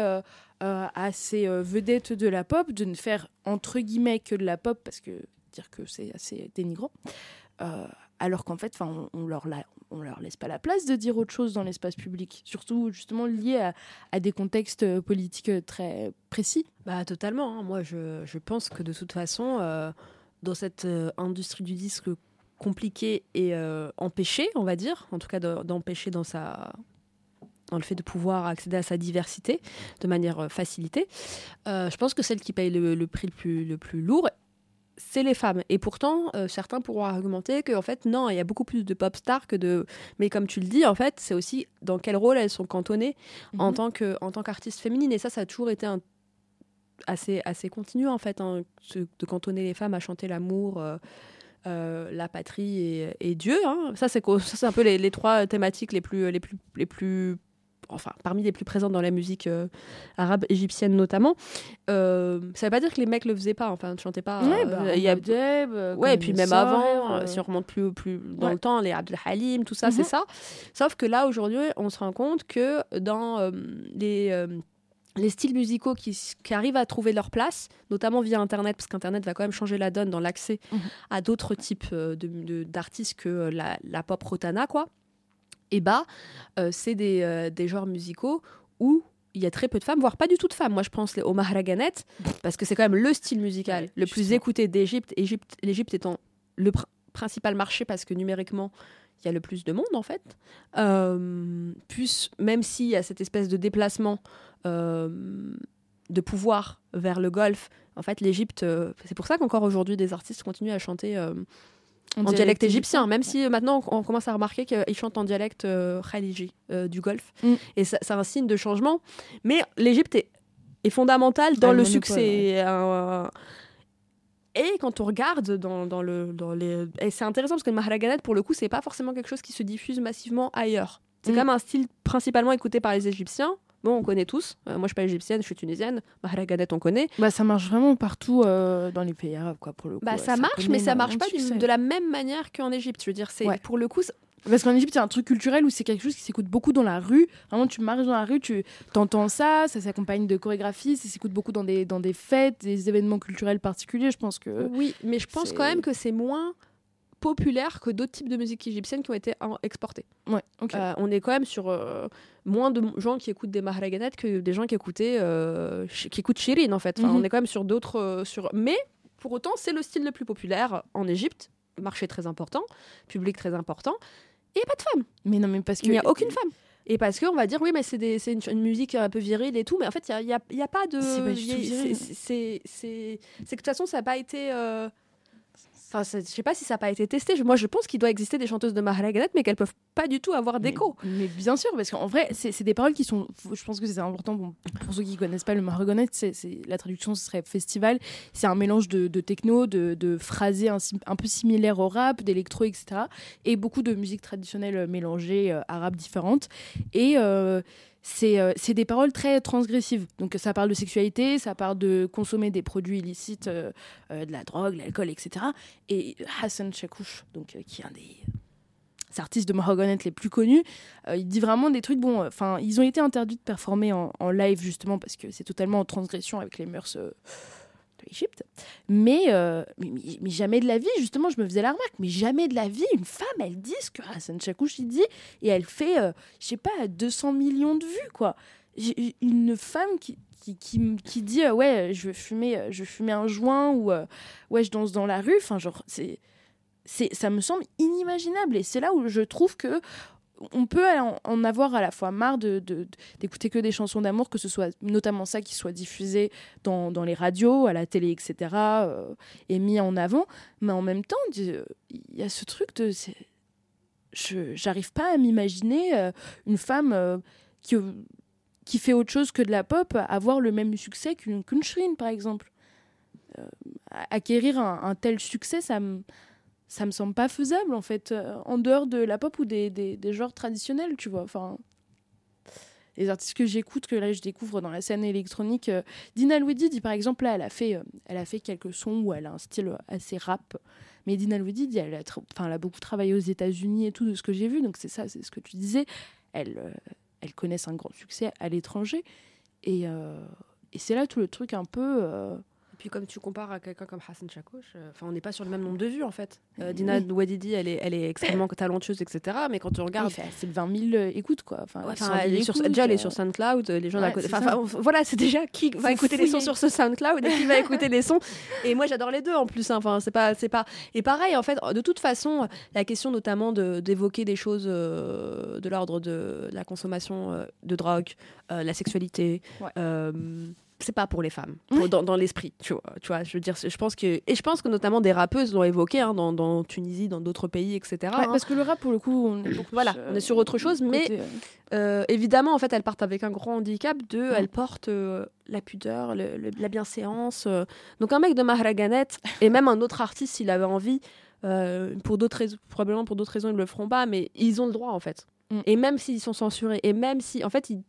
à ces vedettes de la pop de ne faire entre guillemets que de la pop? Parce que dire que c'est assez dénigrant alors qu'en fait enfin on, on leur la- on leur laisse pas la place de dire autre chose dans l'espace public surtout justement lié à, des contextes euh, politiques euh, très précis Bah, totalement. hein. Moi, je, je pense que de toute façon, euh, dans cette industrie du disque compliquée et empêchée, on va dire, en tout cas de- d'empêcher dans sa dans le fait de pouvoir accéder à sa diversité de manière facilitée. Je pense que celle qui paye le, le prix le plus, le plus lourd, c'est les femmes. Et pourtant, euh, certains pourront argumenter qu'en fait, non, il y a beaucoup plus de pop stars que de... Mais comme tu le dis, en fait, c'est aussi dans quel rôle elles sont cantonnées en Mhm. tant que en tant qu'artiste féminine. Et ça, ça a toujours été un assez, assez continu en fait, hein, de cantonner les femmes à chanter l'amour, euh, euh, la patrie et, et Dieu. hein. Ça, c'est co- ça, c'est un peu les, les trois thématiques les plus, les plus, les plus, enfin, parmi les plus présentes dans la musique euh, arabe égyptienne notamment. Euh, ça veut pas dire que les mecs le faisaient pas, enfin, ne chantaient pas. ouais, euh, bah, il y a, Ouais, et puis même avant, euh, si on remonte plus, plus dans Ouais. le temps, les Abdel Halim, tout ça, c'est Mhm. ça. Sauf que là, aujourd'hui, on se rend compte que dans les, les styles musicaux qui, arrivent à trouver leur place, notamment via Internet, parce qu'Internet va quand même changer la donne dans l'accès Mhm. à d'autres types de- de- d'artistes que la, la pop rotana, quoi. Et bah, euh, c'est des, euh, des genres musicaux où il y a très peu de femmes, voire pas du tout de femmes. Moi, je pense les- au mahraganet, parce que c'est quand même le style musical Ouais, le plus justement. écouté d'Égypte. Égypte, L'Égypte étant le pr- principal marché parce que numériquement, il y a le plus de monde en fait. Euh, plus, même s'il y a cette espèce de déplacement euh, de pouvoir vers le Golfe, en fait, l'Égypte, c'est pour ça qu'encore aujourd'hui, des artistes continuent à chanter en, dialecte égyptien, même si euh, maintenant on, on commence à remarquer qu'ils chantent en dialecte euh, khaliji euh, du Golfe. Mm. Et ça- c'est un signe de changement. Mais l'Égypte est, est fondamentale dans Ah, le succès. et quand on regarde dans, dans le, dans les... Et c'est intéressant parce que le Maharaganet, pour le coup, c'est pas forcément quelque chose qui se diffuse massivement ailleurs. C'est Mm. quand même un style principalement écouté par les Égyptiens. Bon, on connaît tous. Euh, moi, je suis pas égyptienne, je suis tunisienne. Maharaganet, on connaît. Bah, ça marche vraiment partout euh, dans les pays arabes, quoi, pour le coup. Bah, ça marche, mais ça marche pas de la même manière qu'en Égypte. Je veux dire, c'est Ouais. pour le coup, Parce qu'en Égypte, il y a un truc culturel où c'est quelque chose qui s'écoute beaucoup dans la rue. Vraiment, tu marches dans la rue, tu entends ça, ça s'accompagne de chorégraphies, ça s'écoute beaucoup dans des, dans des fêtes, des événements culturels particuliers. Je pense que. oui, mais je pense quand même que c'est moins populaire que d'autres types de musique égyptienne qui ont été exportées. Ouais. Euh, on est quand même sur euh, moins de gens qui écoutent des mahraganet que des gens qui écoutaient euh, qui écoutent Shirin en fait. Enfin, Mhm. On est quand même sur d'autres sur mais pour autant c'est le style le plus populaire en Égypte, marché très important, public très important et il n'y a pas de femmes. mais non, mais parce que. Il n'y a aucune femme. Et parce qu'on va dire, oui, mais c'est une, une musique un peu virile et tout, mais en fait, il n'y a, pas de. C'est c'est- C'est c'est- c'est que de toute façon, ça n'a pas été. euh, Enfin, je sais pas si ça n'a pas été testé. Moi, je pense qu'il doit exister des chanteuses de Maharaganet, mais qu'elles peuvent pas du tout avoir d'écho. Mais, bien sûr, parce qu'en vrai, c'est des paroles qui sont. Je pense que c'est important bon, pour ceux qui connaissent pas le c'est c'est- La traduction, ce serait festival. C'est un mélange de, de techno, de, de phrasés un, peu similaires au rap, d'électro, etc. Et beaucoup de musique traditionnelle mélangée, euh, arabes différentes. Et. euh, c'est euh, des paroles très transgressives. Donc ça parle de sexualité, ça parle de consommer des produits illicites, euh, euh, de la drogue, l'alcool, etc. Et Hassan Chakouche, donc, euh, qui est un des artistes de Mahogany les plus connus, il dit vraiment des trucs. Bon, enfin, ils ont été interdits de performer en, en live justement parce que c'est totalement en transgression avec les mœurs euh, mais, mais- mais jamais de la vie, justement, je me faisais la remarque, mais jamais de la vie, une femme, elle dit ce que Hassan Chakouche il dit et elle fait, euh, je sais pas, 200 millions de vues, quoi. Une femme qui, qui, qui, qui dit euh, ouais je veux fumer euh, je veux fumer un joint ou ouais je danse dans la rue enfin genre c'est ça me semble inimaginable et c'est là où je trouve que on peut en, avoir à la fois marre de de- d'écouter que des chansons d'amour que ce soit notamment ça qui soit diffusé dans, dans les radios à la télé etc euh, et mis en avant mais en même temps il y a ce truc de je j'arrive pas à m'imaginer euh, une femme euh, qui qui fait autre chose que de la pop avoir le même succès qu'une Shirin, par exemple. Acquérir un, un tel succès, ça me ça me semble pas faisable en fait, euh, en dehors de la pop ou des, des, genres traditionnels, tu vois. Enfin, les artistes que j'écoute, que là je découvre dans la scène électronique, euh, Dina Louidi dit par exemple là, elle a fait, euh, elle a fait quelques sons où elle a un style assez rap. Mais Dina Louidi, dit, elle a, elle a beaucoup travaillé aux États-Unis et tout de ce que j'ai vu, donc c'est ça, c'est ce que tu disais. Elle, elles connaissent un grand succès à l'étranger. Et, et c'est là tout le truc un peu. Puis comme tu compares à quelqu'un comme Hassan Chakouche, euh, enfin on n'est pas sur le même nombre de vues en fait. Euh, Dina Oui. Ouadidi, elle est, elle est extrêmement talentueuse, etc. Mais quand tu regardes fait 20 000 écoutes, quoi. Enfin, Ouais, 100 enfin, 000 elle est sur, déjà, elle est euh, sur SoundCloud, les gens c'est voilà, c'est déjà qui va écouter les sons sur ce SoundCloud et qui va écouter les sons. Et moi, j'adore les deux en plus. hein. Enfin, c'est pas, c'est pas. Et pareil, en fait, de toute façon, la question notamment de d'évoquer des choses de l'ordre de la consommation de drogue, la sexualité. Euh, c'est pas pour les femmes, pour- dans, dans l'esprit, tu vois, tu vois. Je veux dire, je pense que et je pense que notamment des rappeuses l'ont évoqué hein, dans, dans Tunisie, dans d'autres pays, etc. Ouais, hein. parce que le rap, pour le coup, on est beaucoup Voilà, plus, on est sur autre chose, mais côté, euh, euh, évidemment, en fait, elles partent avec un grand handicap de, elles portent euh, la pudeur, le- le- la bienséance. euh. Donc un mec de Mahraganet et même un autre artiste, s'il avait envie, euh, pour d'autres raisons, probablement pour d'autres raisons, ils le feront pas, mais ils ont le droit en fait. Mm. Et même s'ils sont censurés, et même si, en fait, ils,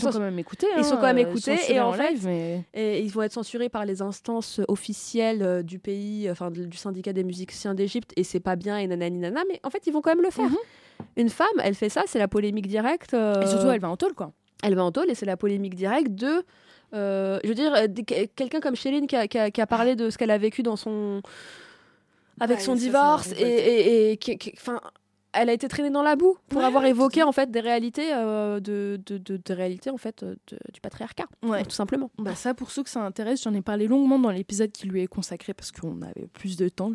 sont quand même écoutés. Ils sont hein, quand même euh, écoutés, et en en fait, live, mais... et ils vont être censurés par les instances officielles euh, du pays, enfin de- du syndicat des musiciens d'Égypte, et c'est pas bien, et nanani nana, mais en fait, ils vont quand même le faire. Mhm. Une femme, elle fait ça, c'est la polémique directe. euh, Et surtout, elle va en tôle, quoi. elle va en taule et c'est la polémique directe de. euh, je veux dire, euh, quelqu'un comme Chéline qui a, qui a- qui a parlé de ce qu'elle a vécu dans son. avec Ouais, son divorce et. et, et qui- qui- enfin, elle a été traînée dans la boue pour Ouais, avoir évoqué en fait des réalités euh, de, de, de, de réalités en fait de- du patriarcat Ouais. tout simplement. Bah ça, pour ceux que ça intéresse, j'en ai parlé longuement dans l'épisode qui lui est consacré parce qu'on avait plus de temps.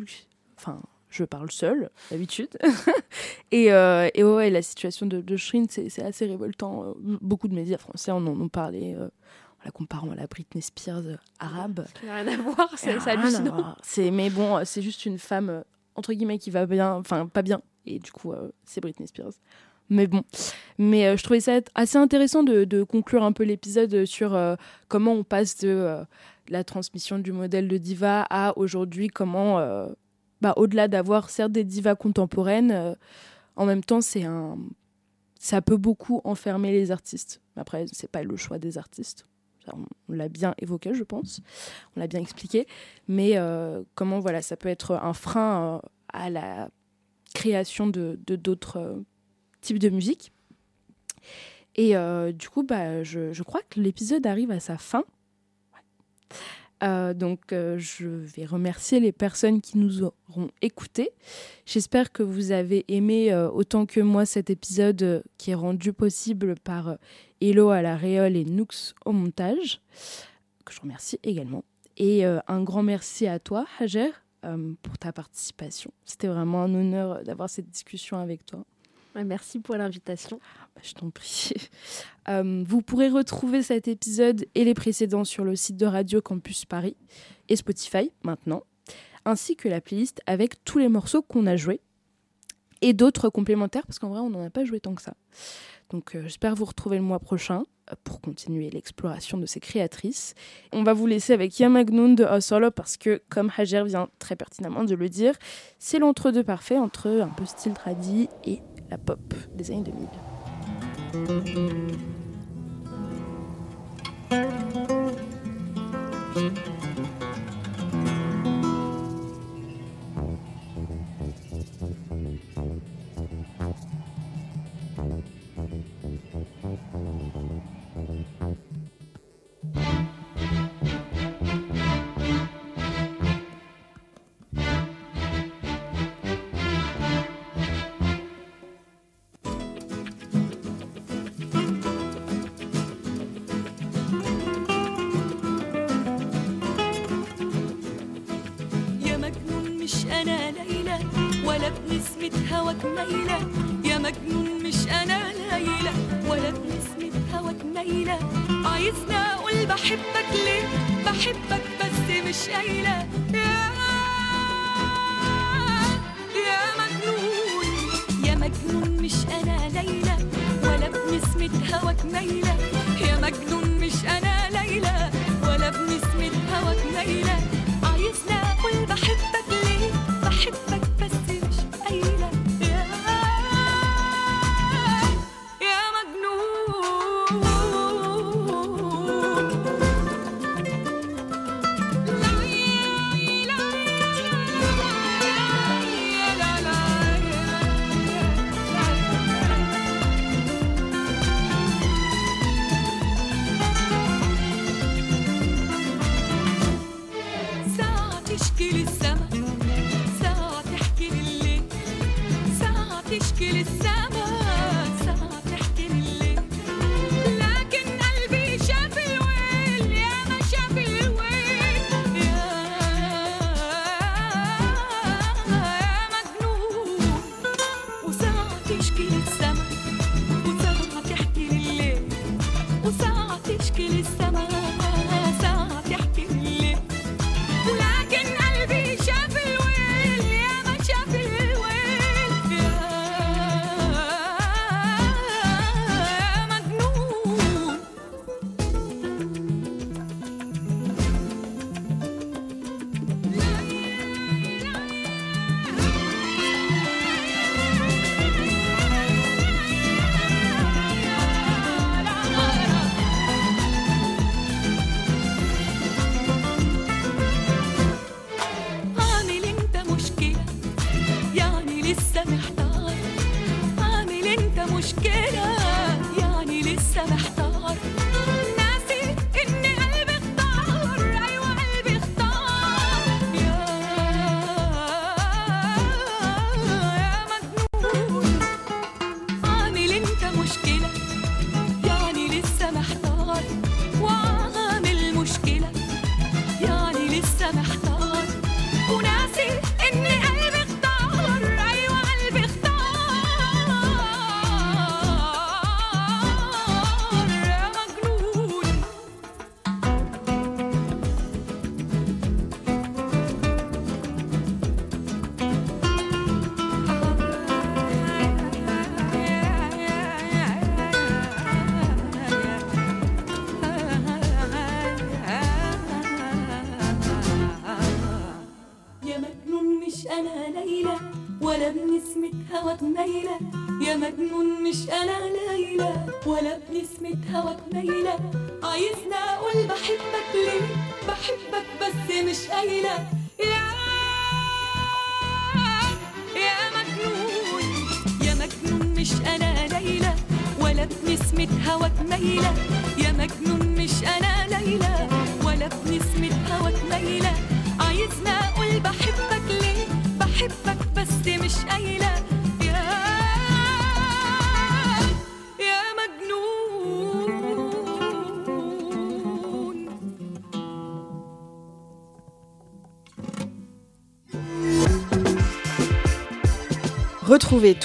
Enfin, je parle seule, d'habitude. et, euh, et ouais, ouais, la situation de, de Shrine, c'est assez révoltant. Euh, Beaucoup de médias français en ont parlé euh, en la comparant à la Britney Spears euh, arabe. Ça n'a rien à voir, c'est hallucinant. C'est mais bon, euh, c'est juste une femme euh, entre guillemets qui va bien, enfin pas bien, et du coup euh, c'est Britney Spears. Mais bon, mais euh, je trouvais ça assez intéressant de, conclure un peu l'épisode sur euh, comment on passe de la transmission du modèle de diva à aujourd'hui comment, bah, au-delà d'avoir certes des divas contemporaines, en même temps c'est un, ça peut beaucoup enfermer les artistes. Après c'est pas le choix des artistes. On- l'a bien évoqué, je pense on l'a bien expliqué, mais comment voilà, ça peut être un frein à la création de d'autres euh, types de musique. Et euh, du coup, bah, je, je crois que l'épisode arrive à sa fin. Euh, donc, je vais remercier les personnes qui nous auront écoutés. J'espère que vous avez aimé autant que moi cet épisode qui est rendu possible par Hello à la réole et Nooks au montage, que je remercie également. Et un grand merci à toi, Hajer, euh, pour ta participation. C'était vraiment un honneur d'avoir cette discussion avec toi. Merci pour l'invitation. Bah, Je t'en prie. Euh, vous pourrez retrouver cet épisode et les précédents sur le site de Radio Campus Paris et Spotify maintenant, ainsi que la playlist avec tous les morceaux qu'on a joués et d'autres complémentaires, parce qu'en vrai, on n'en a pas joué tant que ça. Donc, euh, j'espère vous retrouver le mois prochain euh, pour continuer l'exploration de ces créatrices. On va vous laisser avec Yamagnoun de Solo parce que, comme Hajer vient très pertinemment de le dire, c'est l'entre-deux parfait entre un peu style tradi et la pop des années 2000. بنسمة هواك ميلة يا مجنون مش أنا ليلى. ولا بنسمة هواك ميلة. عايزني أقول بحبك ليه؟ بحبك بس مش قايلة. يا يا مجنون يا مجنون مش أنا ليلى. ولا بنسمة هواك ميلة. يا مجنون مش أنا ليلى. ولا بنسمة هواك ميلة.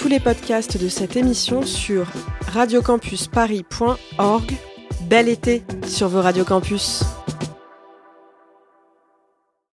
tous les podcasts de cette émission sur radiocampusparis.org. Bel été sur vos radiocampus!